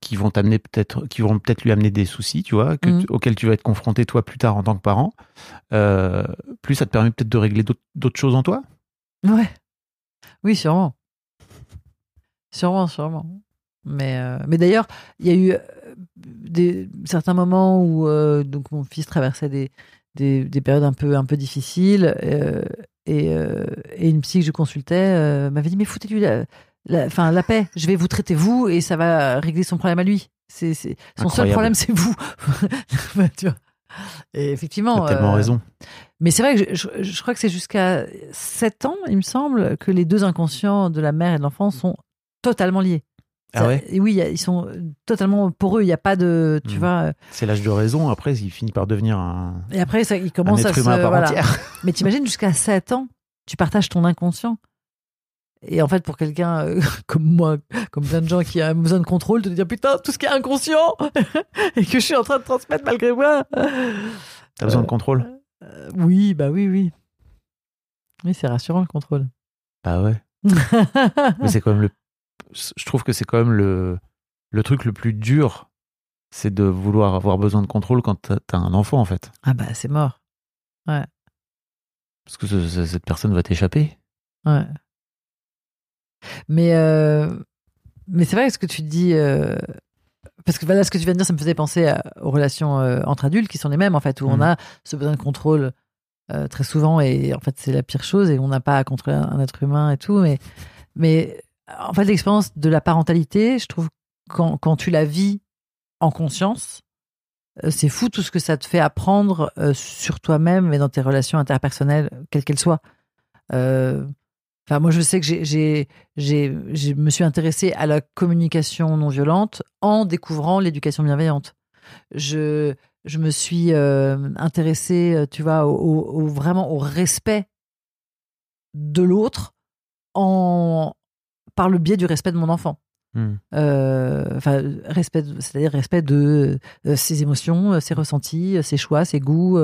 qui vont t'amener peut-être, qui vont peut-être lui amener des soucis, tu vois, que tu- auxquels tu vas être confronté toi plus tard en tant que parent, euh, plus ça te permet peut-être de régler d'autres- choses en toi? Ouais. Oui, sûrement. Sûrement, sûrement. Mais, euh, mais d'ailleurs, il y a eu des, certains moments où euh, donc mon fils traversait des, des, des périodes un peu, un peu difficiles euh, et, et une psy que je consultais m'avait dit Mais foutez-lui la, la, enfin, la paix, je vais vous traiter vous et ça va régler son problème à lui. C'est, son seul problème, c'est vous. Tu vois. Et effectivement. T'as tellement euh, raison. mais c'est vrai que je, je- je crois que c'est jusqu'à 7 ans, il me semble, que les deux inconscients de la mère et de l'enfant sont totalement liés. Ah ouais et Oui, il ils sont totalement pour eux. Il n'y a pas de, tu Hmm. vois. euh, C'est l'âge de raison. Après, il finit par devenir un, Et après, ça, ils un commencent à être se. voilà. Mais t'imagines jusqu'à 7 ans, tu partages ton inconscient. Et en fait, pour quelqu'un euh, comme moi, comme plein de gens qui ont besoin de contrôle, de dire putain, tout ce qui est inconscient et que je suis en train de transmettre malgré moi. T'as besoin de contrôle? euh, oui, bah oui, oui. Oui, c'est rassurant le contrôle. Bah ouais. Mais c'est quand même le. Je trouve que c'est quand même le, le truc le plus dur, c'est de vouloir avoir besoin de contrôle quand t'as un enfant, en fait. ah bah c'est mort. Parce que ce- ce- cette personne va t'échapper. Ouais. Mais, euh, mais c'est vrai que ce que tu dis. euh, parce que voilà, ce que tu viens de dire, ça me faisait penser à- aux relations euh, entre adultes qui sont les mêmes, en fait, où on Mhm. a ce besoin de contrôle très souvent, et en fait, c'est la pire chose, et on n'a pas à contrôler un, un être humain et tout. Mais, mais en fait, l'expérience de la parentalité, je trouve, quand, quand tu la vis en conscience, c'est fou tout ce que ça te fait apprendre sur toi-même et dans tes relations interpersonnelles, quelles qu'elles soient. Euh, Enfin, moi, je sais que j'ai, j'ai, j'ai, je me suis intéressée à la communication non violente en découvrant l'éducation bienveillante. Je, je me suis euh, intéressée, euh, tu vois, au, vraiment au respect de l'autre en par le biais du respect de mon enfant. Hmm. Euh, enfin, respect, c'est-à-dire respect de euh, ses émotions, ses ressentis, ses choix, ses goûts.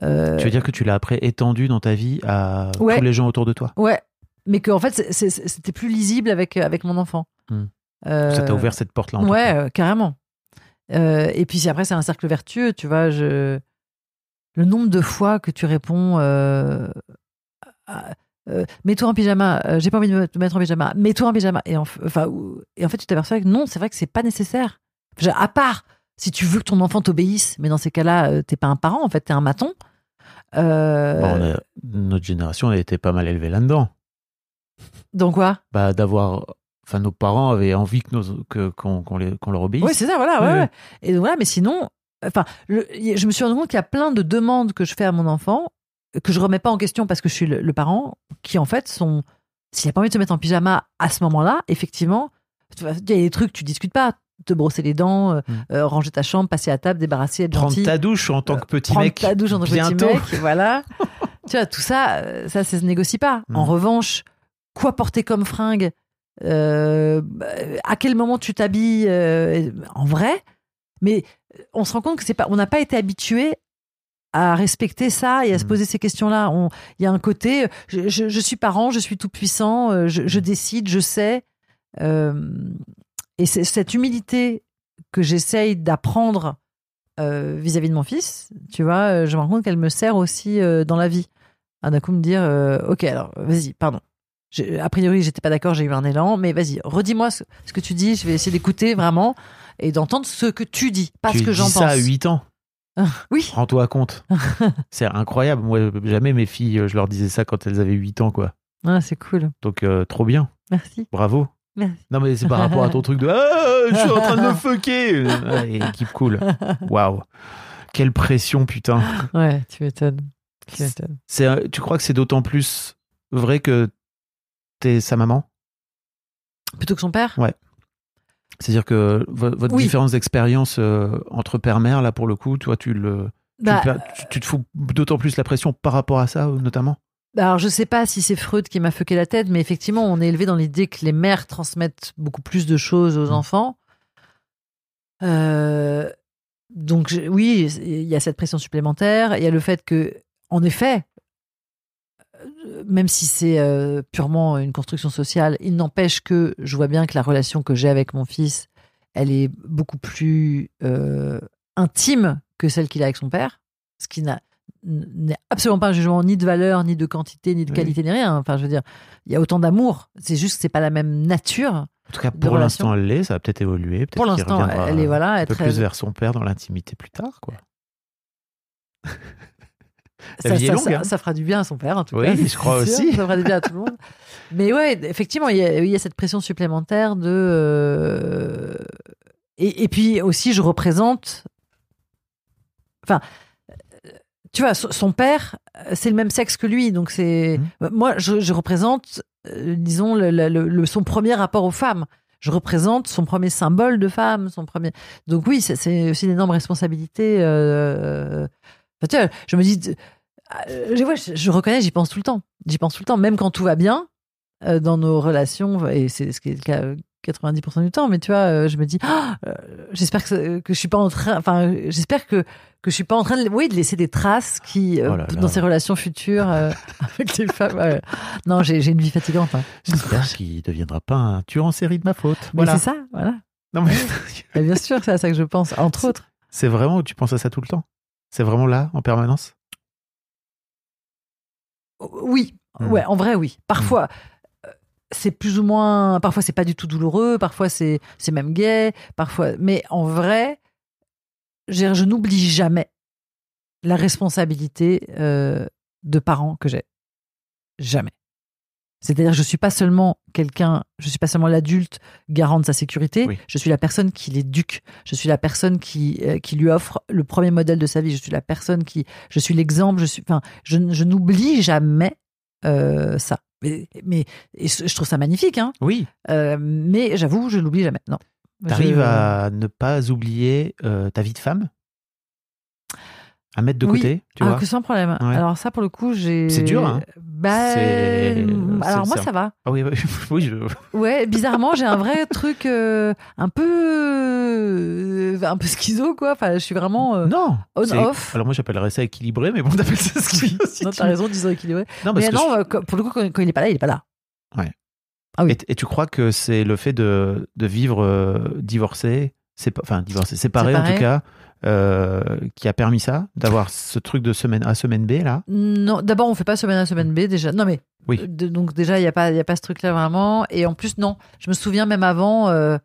Tu veux dire que tu l'as après étendu dans ta vie à Ouais. tous les gens autour de toi? Ouais, mais qu'en fait, c'est- c'est- c'était plus lisible avec, avec mon enfant. Hmm. Euh, Ça t'a ouvert cette porte-là. en tout Ouais, euh, carrément. Euh, et puis après, c'est un cercle vertueux, tu vois. Je... Le nombre de fois que tu réponds, euh, à- euh, mets-toi en pyjama, euh, j'ai pas envie de me te mettre en pyjama, mets-toi en pyjama. Et en, enfin, et en fait, tu t'aperçois que non, c'est vrai que c'est pas nécessaire. À part si tu veux que ton enfant t'obéisse, mais dans ces cas-là, euh, t'es pas un parent, en fait, t'es un maton. Bon, on a- notre génération a été pas mal élevée là-dedans. Donc quoi? Bah, d'avoir. Enfin, nos parents avaient envie que qu'on, les- qu'on leur obéisse. Oui, c'est ça, voilà. Ouais, oui. ouais. Et donc, voilà, mais sinon, enfin, le- je me suis rendu compte qu'il y a plein de demandes que je fais à mon enfant que je remets pas en question parce que je suis le, le parent, qui en fait sont. S'il a pas envie de se mettre en pyjama à ce moment-là, effectivement, il y a des trucs, tu discutes pas. Te brosser les dents, euh, Mm. euh, ranger ta chambre, passer à table, débarrasser, être Prendre gentil. ta douche en tant que petit prendre mec. ta douche en tant que petit mec, voilà. tu vois, tout ça, euh, ça, ça se négocie pas. En Mm. revanche, quoi porter comme fringue euh, À quel moment tu t'habilles euh, En vrai, mais on se rend compte que c'est pas, on n'a pas été habitué à respecter ça et à se Mm. poser ces questions-là. On- Il y a un côté, je, je- je suis parent, je suis tout puissant, euh, je, je décide, je sais. Euh, et c'est cette humilité que j'essaye d'apprendre vis-à-vis de mon fils, tu vois, je me rends compte qu'elle me sert aussi dans la vie. Ah, D'un coup, me dire, ok, alors, vas-y, pardon. A priori, j'étais pas d'accord, j'ai eu un élan, mais vas-y, redis-moi ce, ce que tu dis, je vais essayer d'écouter vraiment et d'entendre ce que tu dis, pas tu ce que j'en ça pense. à 8 ans. Oui, Rends-toi compte. c'est incroyable. Moi, jamais mes filles, je leur disais ça quand elles avaient 8 ans, quoi. Ah, c'est cool. Donc, euh, trop bien. Merci. Bravo. Merci. Non, mais c'est par rapport à ton truc de Ah, je suis en train de me fucker. Ouais, équipe cool. Waouh. Quelle pression, putain. Ouais, tu m'étonnes. Tu euh, tu crois que c'est d'autant plus vrai que t'es sa maman? Plutôt que son père? Ouais. C'est-à-dire que vo- votre Oui. différence d'expérience euh, entre père-mère, là, pour le coup, toi, tu le. tu Bah, tu, tu te fous d'autant plus la pression par rapport à ça, notamment? Bah, Alors, je sais pas si c'est Freud qui m'a fucké la tête, mais effectivement, on est élevé dans l'idée que les mères transmettent beaucoup plus de choses aux Mm. enfants. Euh, donc, oui, il y a cette pression supplémentaire. Il y a le fait que, en effet, même si c'est euh, purement une construction sociale, il n'empêche que je vois bien que la relation que j'ai avec mon fils, elle est beaucoup plus euh, intime que celle qu'il a avec son père, ce qui n'a n'est absolument pas un jugement ni de valeur, ni de quantité, ni de Oui. qualité, ni rien. Enfin, je veux dire, il y a autant d'amour. C'est juste que c'est pas la même nature. En tout cas, pour l'instant, elle l'est. Ça va peut-être évoluer. Peut-être Pour l'instant, elle est voilà, un être peu plus vers son père dans l'intimité plus tard, quoi. La ça, vie est ça- longue, ça- hein. ça fera du bien à son père, en tout Oui, cas. je c'est crois sûr, aussi. Ça fera du bien à tout le monde. Mais ouais, effectivement, il y a, il y a cette pression supplémentaire de. euh, Et, et puis aussi, je représente. Enfin, euh, tu vois, son père, euh, c'est le même sexe que lui, donc c'est. Mhm. Moi, je, je représente, euh, disons, le, le- le- son premier rapport aux femmes. Je représente son premier symbole de femme, son premier. Donc oui, c'est- c'est aussi une énorme responsabilité. euh, Enfin, vois, je me dis, euh, je, ouais, je, je reconnais, j'y pense tout le temps. J'y pense tout le temps, même quand tout va bien euh, dans nos relations, et c'est ce qui est le cas euh, 90% du temps. Mais tu vois, euh, je me dis, Ah, euh, j'espère que, je suis pas en train, enfin, j'espère que que je suis pas en train de, oui, de laisser des traces qui euh, Oh là là. dans ces relations futures euh, avec les femmes. Non, j'ai une vie fatigante. hein. J'espère qu'il ne deviendra pas un tueur en série de ma faute. Mais Voilà. c'est ça, voilà. Non, mais Et bien sûr, c'est à ça que je pense, entre autres. c'est vraiment, tu penses à ça tout le temps C'est vraiment là, en permanence? Oui, Hmm. ouais, en vrai, oui. Parfois, euh, c'est plus ou moins. Parfois, c'est pas du tout douloureux. Parfois, c'est même gai. Parfois, mais en vrai, je, je n'oublie jamais la responsabilité euh, de parent que j'ai. Jamais. C'est-à-dire, je suis pas seulement quelqu'un, je suis pas seulement l'adulte garant de sa sécurité. Oui. Je suis la personne qui l'éduque. Je suis la personne qui euh, qui lui offre le premier modèle de sa vie. Je suis la personne qui, je suis l'exemple. Je suis, enfin, je, je n'oublie jamais euh, ça. Mais, mais et je trouve ça magnifique, hein. Oui. Euh, mais j'avoue, je l'oublie jamais. Non. T'arrives Je- à ne pas oublier ta vie de femme? À mettre de Oui. côté, tu ah, vois que sans problème. Ouais. Alors ça, pour le coup, j'ai. C'est dur, hein Bah, C'est- alors moi, ça va. Ah oui, oui, oui, je- Ouais, bizarrement, j'ai un vrai truc euh, un peu, euh, un peu schizo, quoi. Enfin, je suis vraiment euh, Non on off. Alors moi j'appellerais ça équilibré, mais bon, t'appelles ça qu'il aussi. Non, tu- t'as raison, disons équilibré. Non, parce Mais que non, je- euh, pour le coup, quand, quand il est pas là, il est pas là. oui. et, et tu crois que c'est le fait de, de vivre euh, divorcé, c'est enfin divorcé, séparé, en tout cas, euh, qui a permis ça, d'avoir ce truc de semaine A, semaine B, là Non, d'abord, on fait pas semaine A, semaine B déjà. Non, mais Oui. de- donc déjà, il y a pas, il y a pas ce truc-là vraiment. Et en plus, non, je me souviens même avant. euh,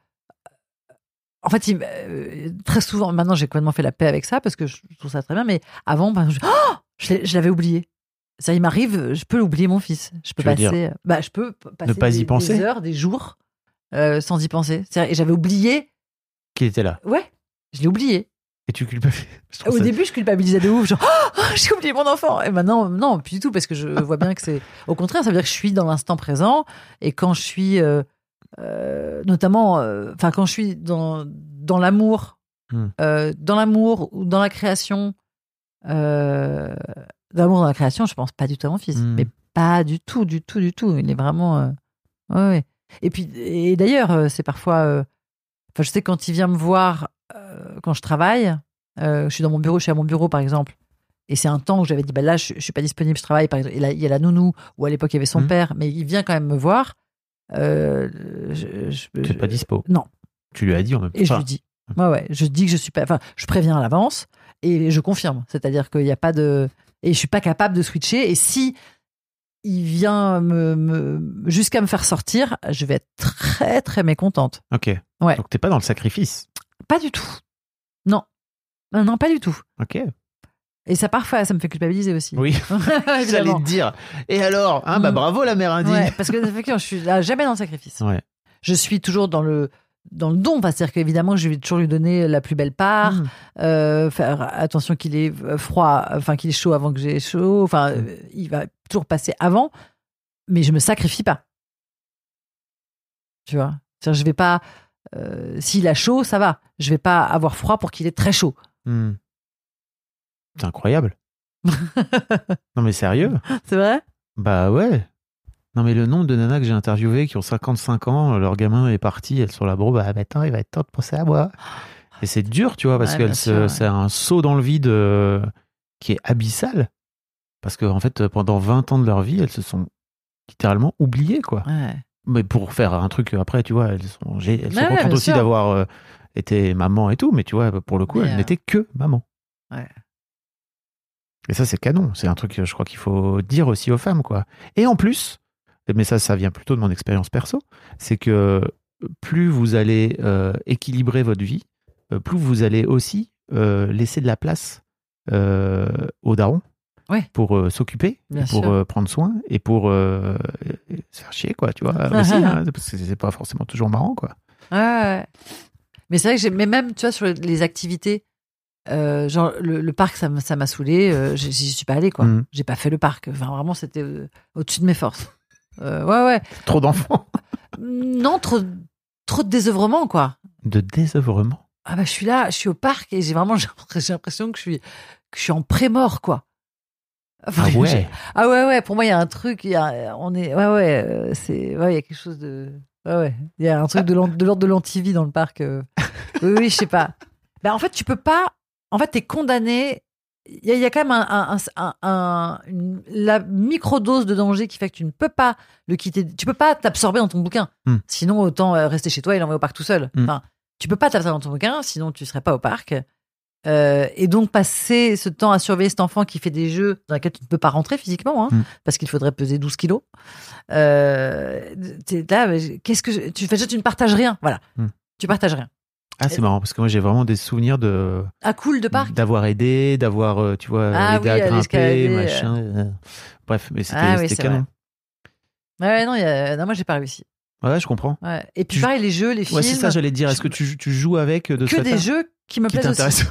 en fait, il- euh, très souvent, maintenant, j'ai complètement fait la paix avec ça parce que je trouve ça très bien. Mais avant, exemple, je, Oh je l'avais oublié. Ça, il m'arrive, je peux oublier mon fils. Je peux Tu passer, dire bah, je peux passer pas y des, penser des heures, des jours sans y penser. Et j'avais oublié. Qui était là Ouais, je l'ai oublié. Et tu culpabilises Au ça- début, je culpabilisais de ouf, genre Oh, j'ai oublié mon enfant. Et maintenant, non, plus du tout, parce que je vois bien que c'est au contraire, ça veut dire que je suis dans l'instant présent. Et quand je suis, euh, euh, notamment, euh, enfin, quand je suis dans, dans l'amour, Hmm. dans l'amour ou dans la création, euh, dans l'amour, dans la création, je pense pas du tout à mon fils. Hmm. Mais pas du tout, du tout, du tout. Il est vraiment. ouais, ouais. Et puis, et d'ailleurs, c'est parfois. Enfin, je sais quand il vient me voir quand je travaille, euh, je suis dans mon bureau, je suis à mon bureau par exemple, et c'est un temps où j'avais dit, bah là, je, je suis pas disponible, je travaille. Par exemple, il y a la nounou, ou à l'époque il y avait son Mhm. père, mais il vient quand même me voir. Euh, je, je- Tu n'es pas dispo. Non. Tu lui as dit en même temps. Et je lui dis, ouais, ouais, je dis que je suis pas, enfin, je préviens à l'avance et je confirme. C'est-à-dire qu'il n'y a pas de, et je suis pas capable de switcher. Et si il vient me, me- jusqu'à me faire sortir, je vais être très très mécontente. Ok. Ouais. Donc t'es pas dans le sacrifice. Pas du tout. Non. Non, pas du tout. Ok. Et ça, parfois, ça me fait culpabiliser aussi. Oui. J'allais te dire. Et alors? Hein, Bah Mm. bravo la mère indigne. Ouais, parce que je suis là, jamais dans le sacrifice. Ouais. Je suis toujours dans le dans le don, c'est-à-dire qu'évidemment, je vais toujours lui donner la plus belle part, Mm. euh, faire attention qu'il est euh, froid, enfin qu'il est chaud avant que j'ai chaud. Enfin, Mm. euh, il va toujours passer avant, mais je me sacrifie pas. Tu vois, je vais pas. Euh, S'il a chaud, ça va. Je vais pas avoir froid pour qu'il ait très chaud. Hmm. C'est incroyable. non mais sérieux? C'est vrai? Bah ouais. Non mais le nombre de nanas que j'ai interviewées qui ont 55 ans, leur gamin est parti, elles sont là, bon bah maintenant il va être temps de penser à moi. Et c'est dur, tu vois, parce Ouais, que ouais. c'est un saut dans le vide euh, qui est abyssal. Parce qu'en fait, pendant 20 ans de leur vie, elles se sont littéralement oubliées, quoi. Ouais. Mais pour faire un truc après, tu vois, elles sont, elles sont Ouais, contentes aussi d'avoir euh, été maman et tout, mais tu vois, pour le coup, Mais, elles euh, n'étaient que maman. Ouais. Et ça, c'est canon. C'est un truc que je crois qu'il faut dire aussi aux femmes, quoi. Et en plus, mais ça, ça vient plutôt de mon expérience perso, c'est que plus vous allez euh, équilibrer votre vie, euh, plus vous allez aussi euh, laisser de la place euh, aux darons Ouais. pour euh, s'occuper, pour euh, prendre soin et pour euh, se faire chier, quoi, tu vois. aussi, hein, parce que c'est pas forcément toujours marrant, quoi. Ouais, ouais. Mais c'est vrai que j'ai, mais même, tu vois, sur les activités, euh, genre le, le parc, ça m'a, ça m'a saoulé. J'y suis pas allée, quoi. Mhm. J'ai pas fait le parc. Enfin, vraiment, c'était au-dessus de mes forces. Ouais, ouais. Trop d'enfants. Non, trop, trop de désœuvrement, quoi. De désœuvrement. Ah bah, je suis là, je suis au parc et j'ai vraiment, j'ai l'impression que je suis, que je suis en pré-mort, quoi. Enfin, Ah ouais. Ah ouais, ouais, pour moi, il y a un truc, il y a, on est, ouais, ouais, euh, c'est, ouais, il y a quelque chose de, ouais, ouais, il y a un truc de l'ordre de l'antivie dans le parc. euh. Oui, oui, je sais pas. Ben, en fait, tu peux pas, en fait, t'es condamné, il y, a- il y a quand même un, un, un- un- une- la microdose de danger qui fait que tu ne peux pas le quitter, tu peux pas t'absorber dans ton bouquin. Hmm. Sinon, autant euh, rester chez toi et l'envoyer au parc tout seul. Hmm. Enfin, tu peux pas t'absorber dans ton bouquin, sinon tu serais pas au parc. Euh, et donc passer ce temps à surveiller cet enfant qui fait des jeux dans lesquels tu ne peux pas rentrer physiquement, hein, Mm. parce qu'il faudrait peser 12 kilos. Euh, là, qu'est-ce que je- tu fais Tu ne partages rien, voilà. Mm. Tu partages rien. Ah, c'est marrant, parce que moi, j'ai vraiment des souvenirs de Ah cool de parc. d'avoir aidé, d'avoir, euh, tu vois, Ah aidé oui, à grimper, machin. euh. Bref, mais c'était Ah oui, canon. Ouais, non, il y a- non, moi j'ai pas réussi. Ouais, je comprends. Ouais. Et puis Tu- pareil, les jeux, les films, Ouais, c'est ça, j'allais dire. Est-ce que tu, tu joues avec de ce que des jeux qui me qui plaisent aussi.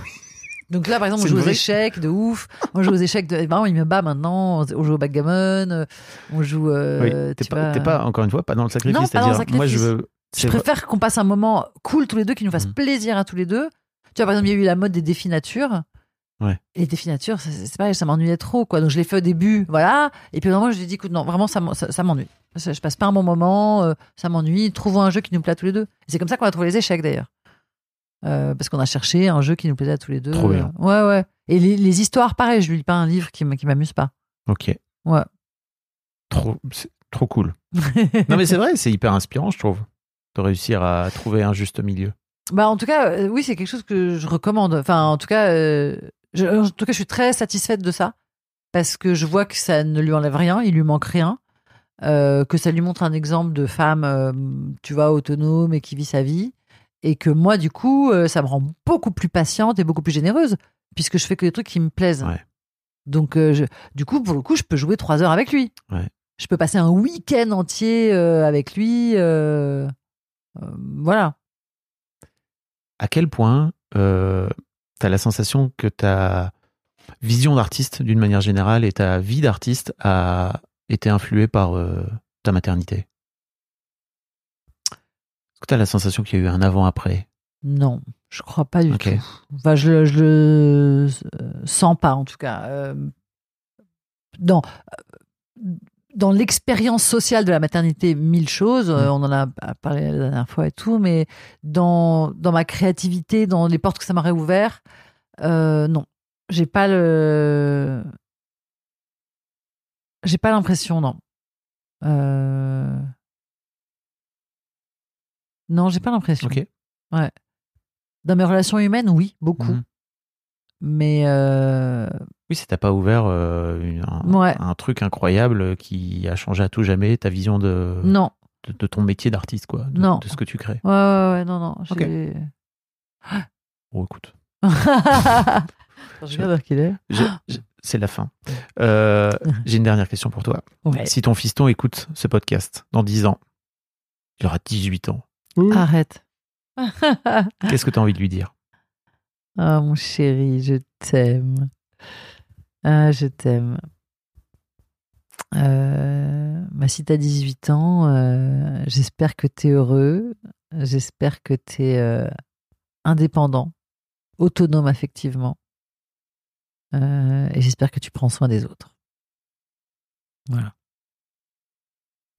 Donc là, par exemple, on joue aux échecs de ouf. On joue aux échecs de. Vraiment, il me bat maintenant. On joue au backgammon. On joue. euh, Oui, t'es pas, vois. t'es pas, encore une fois, pas dans le sacrifice. Non, pas dans le C'est-à-dire, moi, je sacrifice. veux. Je préfère qu'on passe un moment cool tous les deux, qui nous fasse Mhm. plaisir à tous les deux. Tu vois, par exemple, il y a eu la mode des défis nature. Ouais. Et les défis nature, c'est pareil, ça m'ennuyait trop, quoi. Donc je l'ai fait au début, voilà. Et puis vraiment, je lui ai dit, écoute, non, vraiment, ça, ça, ça m'ennuie. Je passe pas un bon moment, euh, ça m'ennuie. Trouvons un jeu qui nous plaît à tous les deux. C'est comme ça qu'on a trouvé les échecs, d'ailleurs. Euh, parce qu'on a cherché un jeu qui nous plaisait à tous les deux. Trop bien. Ouais, ouais. Et les, les histoires, pareil, je lui lis pas un livre qui m'amuse pas. Ok. Ouais. Trop, c'est trop cool. Non, mais c'est vrai, c'est hyper inspirant, je trouve, de réussir à trouver un juste milieu. Bah, en tout cas, euh, oui, c'est quelque chose que je recommande. Enfin, en tout cas, euh, je, en tout cas, je suis très satisfaite de ça parce que je vois que ça ne lui enlève rien, il lui manque rien, euh, que ça lui montre un exemple de femme, tu vois, autonome et qui vit sa vie, et que moi, du coup, euh, ça me rend beaucoup plus patiente et beaucoup plus généreuse puisque je fais que des trucs qui me plaisent. Ouais. Donc, euh, je- du coup, pour le coup, je peux jouer trois heures avec lui. Ouais. Je peux passer un week-end entier euh, avec lui. euh, voilà. À quel point tu as la sensation que ta vision d'artiste, d'une manière générale, et ta vie d'artiste a été influée par ta maternité? Tu as la sensation qu'il y a eu un avant-après? Non, je crois pas du tout. Enfin, je, le- je le euh, sens pas, en tout cas. Euh, dans euh, dans l'expérience sociale de la maternité, mille choses. Mm. on en a parlé la dernière fois et tout, mais dans, dans ma créativité, dans les portes que ça m'aurait ouvert, euh, non. J'ai pas le. J'ai pas l'impression, non. Euh, Non, j'ai pas l'impression. Ok. Dans mes relations humaines, oui, beaucoup. Mhm. Mais euh, Oui, ça t'a pas ouvert euh, une- un, Ouais. un truc incroyable qui a changé à tout jamais ta vision de, non. de, de ton métier d'artiste, quoi, de, Non. de ce que tu crées. Ouais, ouais, ouais, non, non. Ok. j'ai- Bon, écoute, je regarde qu'il est. c'est la fin. Euh, J'ai une dernière question pour toi. Ouais. Si ton fiston écoute ce podcast dans 10 ans, il aura 18 ans, Arrête. qu'est-ce que tu as envie de lui dire? Ah, mon chéri, je t'aime. Ah, je t'aime. Euh, bah, si t'as 18 ans, euh, j'espère que t'es heureux. J'espère que t'es euh, indépendant, autonome affectivement. Euh, et j'espère que tu prends soin des autres. Voilà.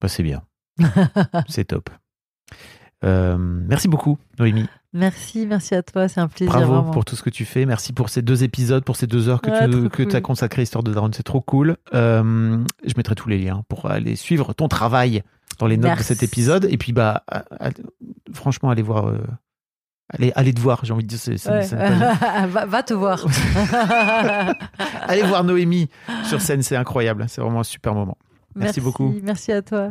Bah, C'est bien, c'est top. Euh, merci beaucoup, Noémie. merci, merci à toi, c'est un plaisir. Bravo vraiment. pour tout ce que tu fais. Merci pour ces deux épisodes, pour ces deux heures que Ouais, tu trop que cool. as consacré à Histoire de Daron. C'est trop cool. Euh, je mettrai tous les liens pour aller suivre ton travail dans les notes Merci. de cet épisode. Et puis, bah, franchement, allez voir. euh, allez, allez te voir, j'ai envie de dire. c'est- Ouais. va, va te voir. allez voir Noémie sur scène, c'est incroyable. C'est vraiment un super moment. Merci beaucoup. Merci à toi.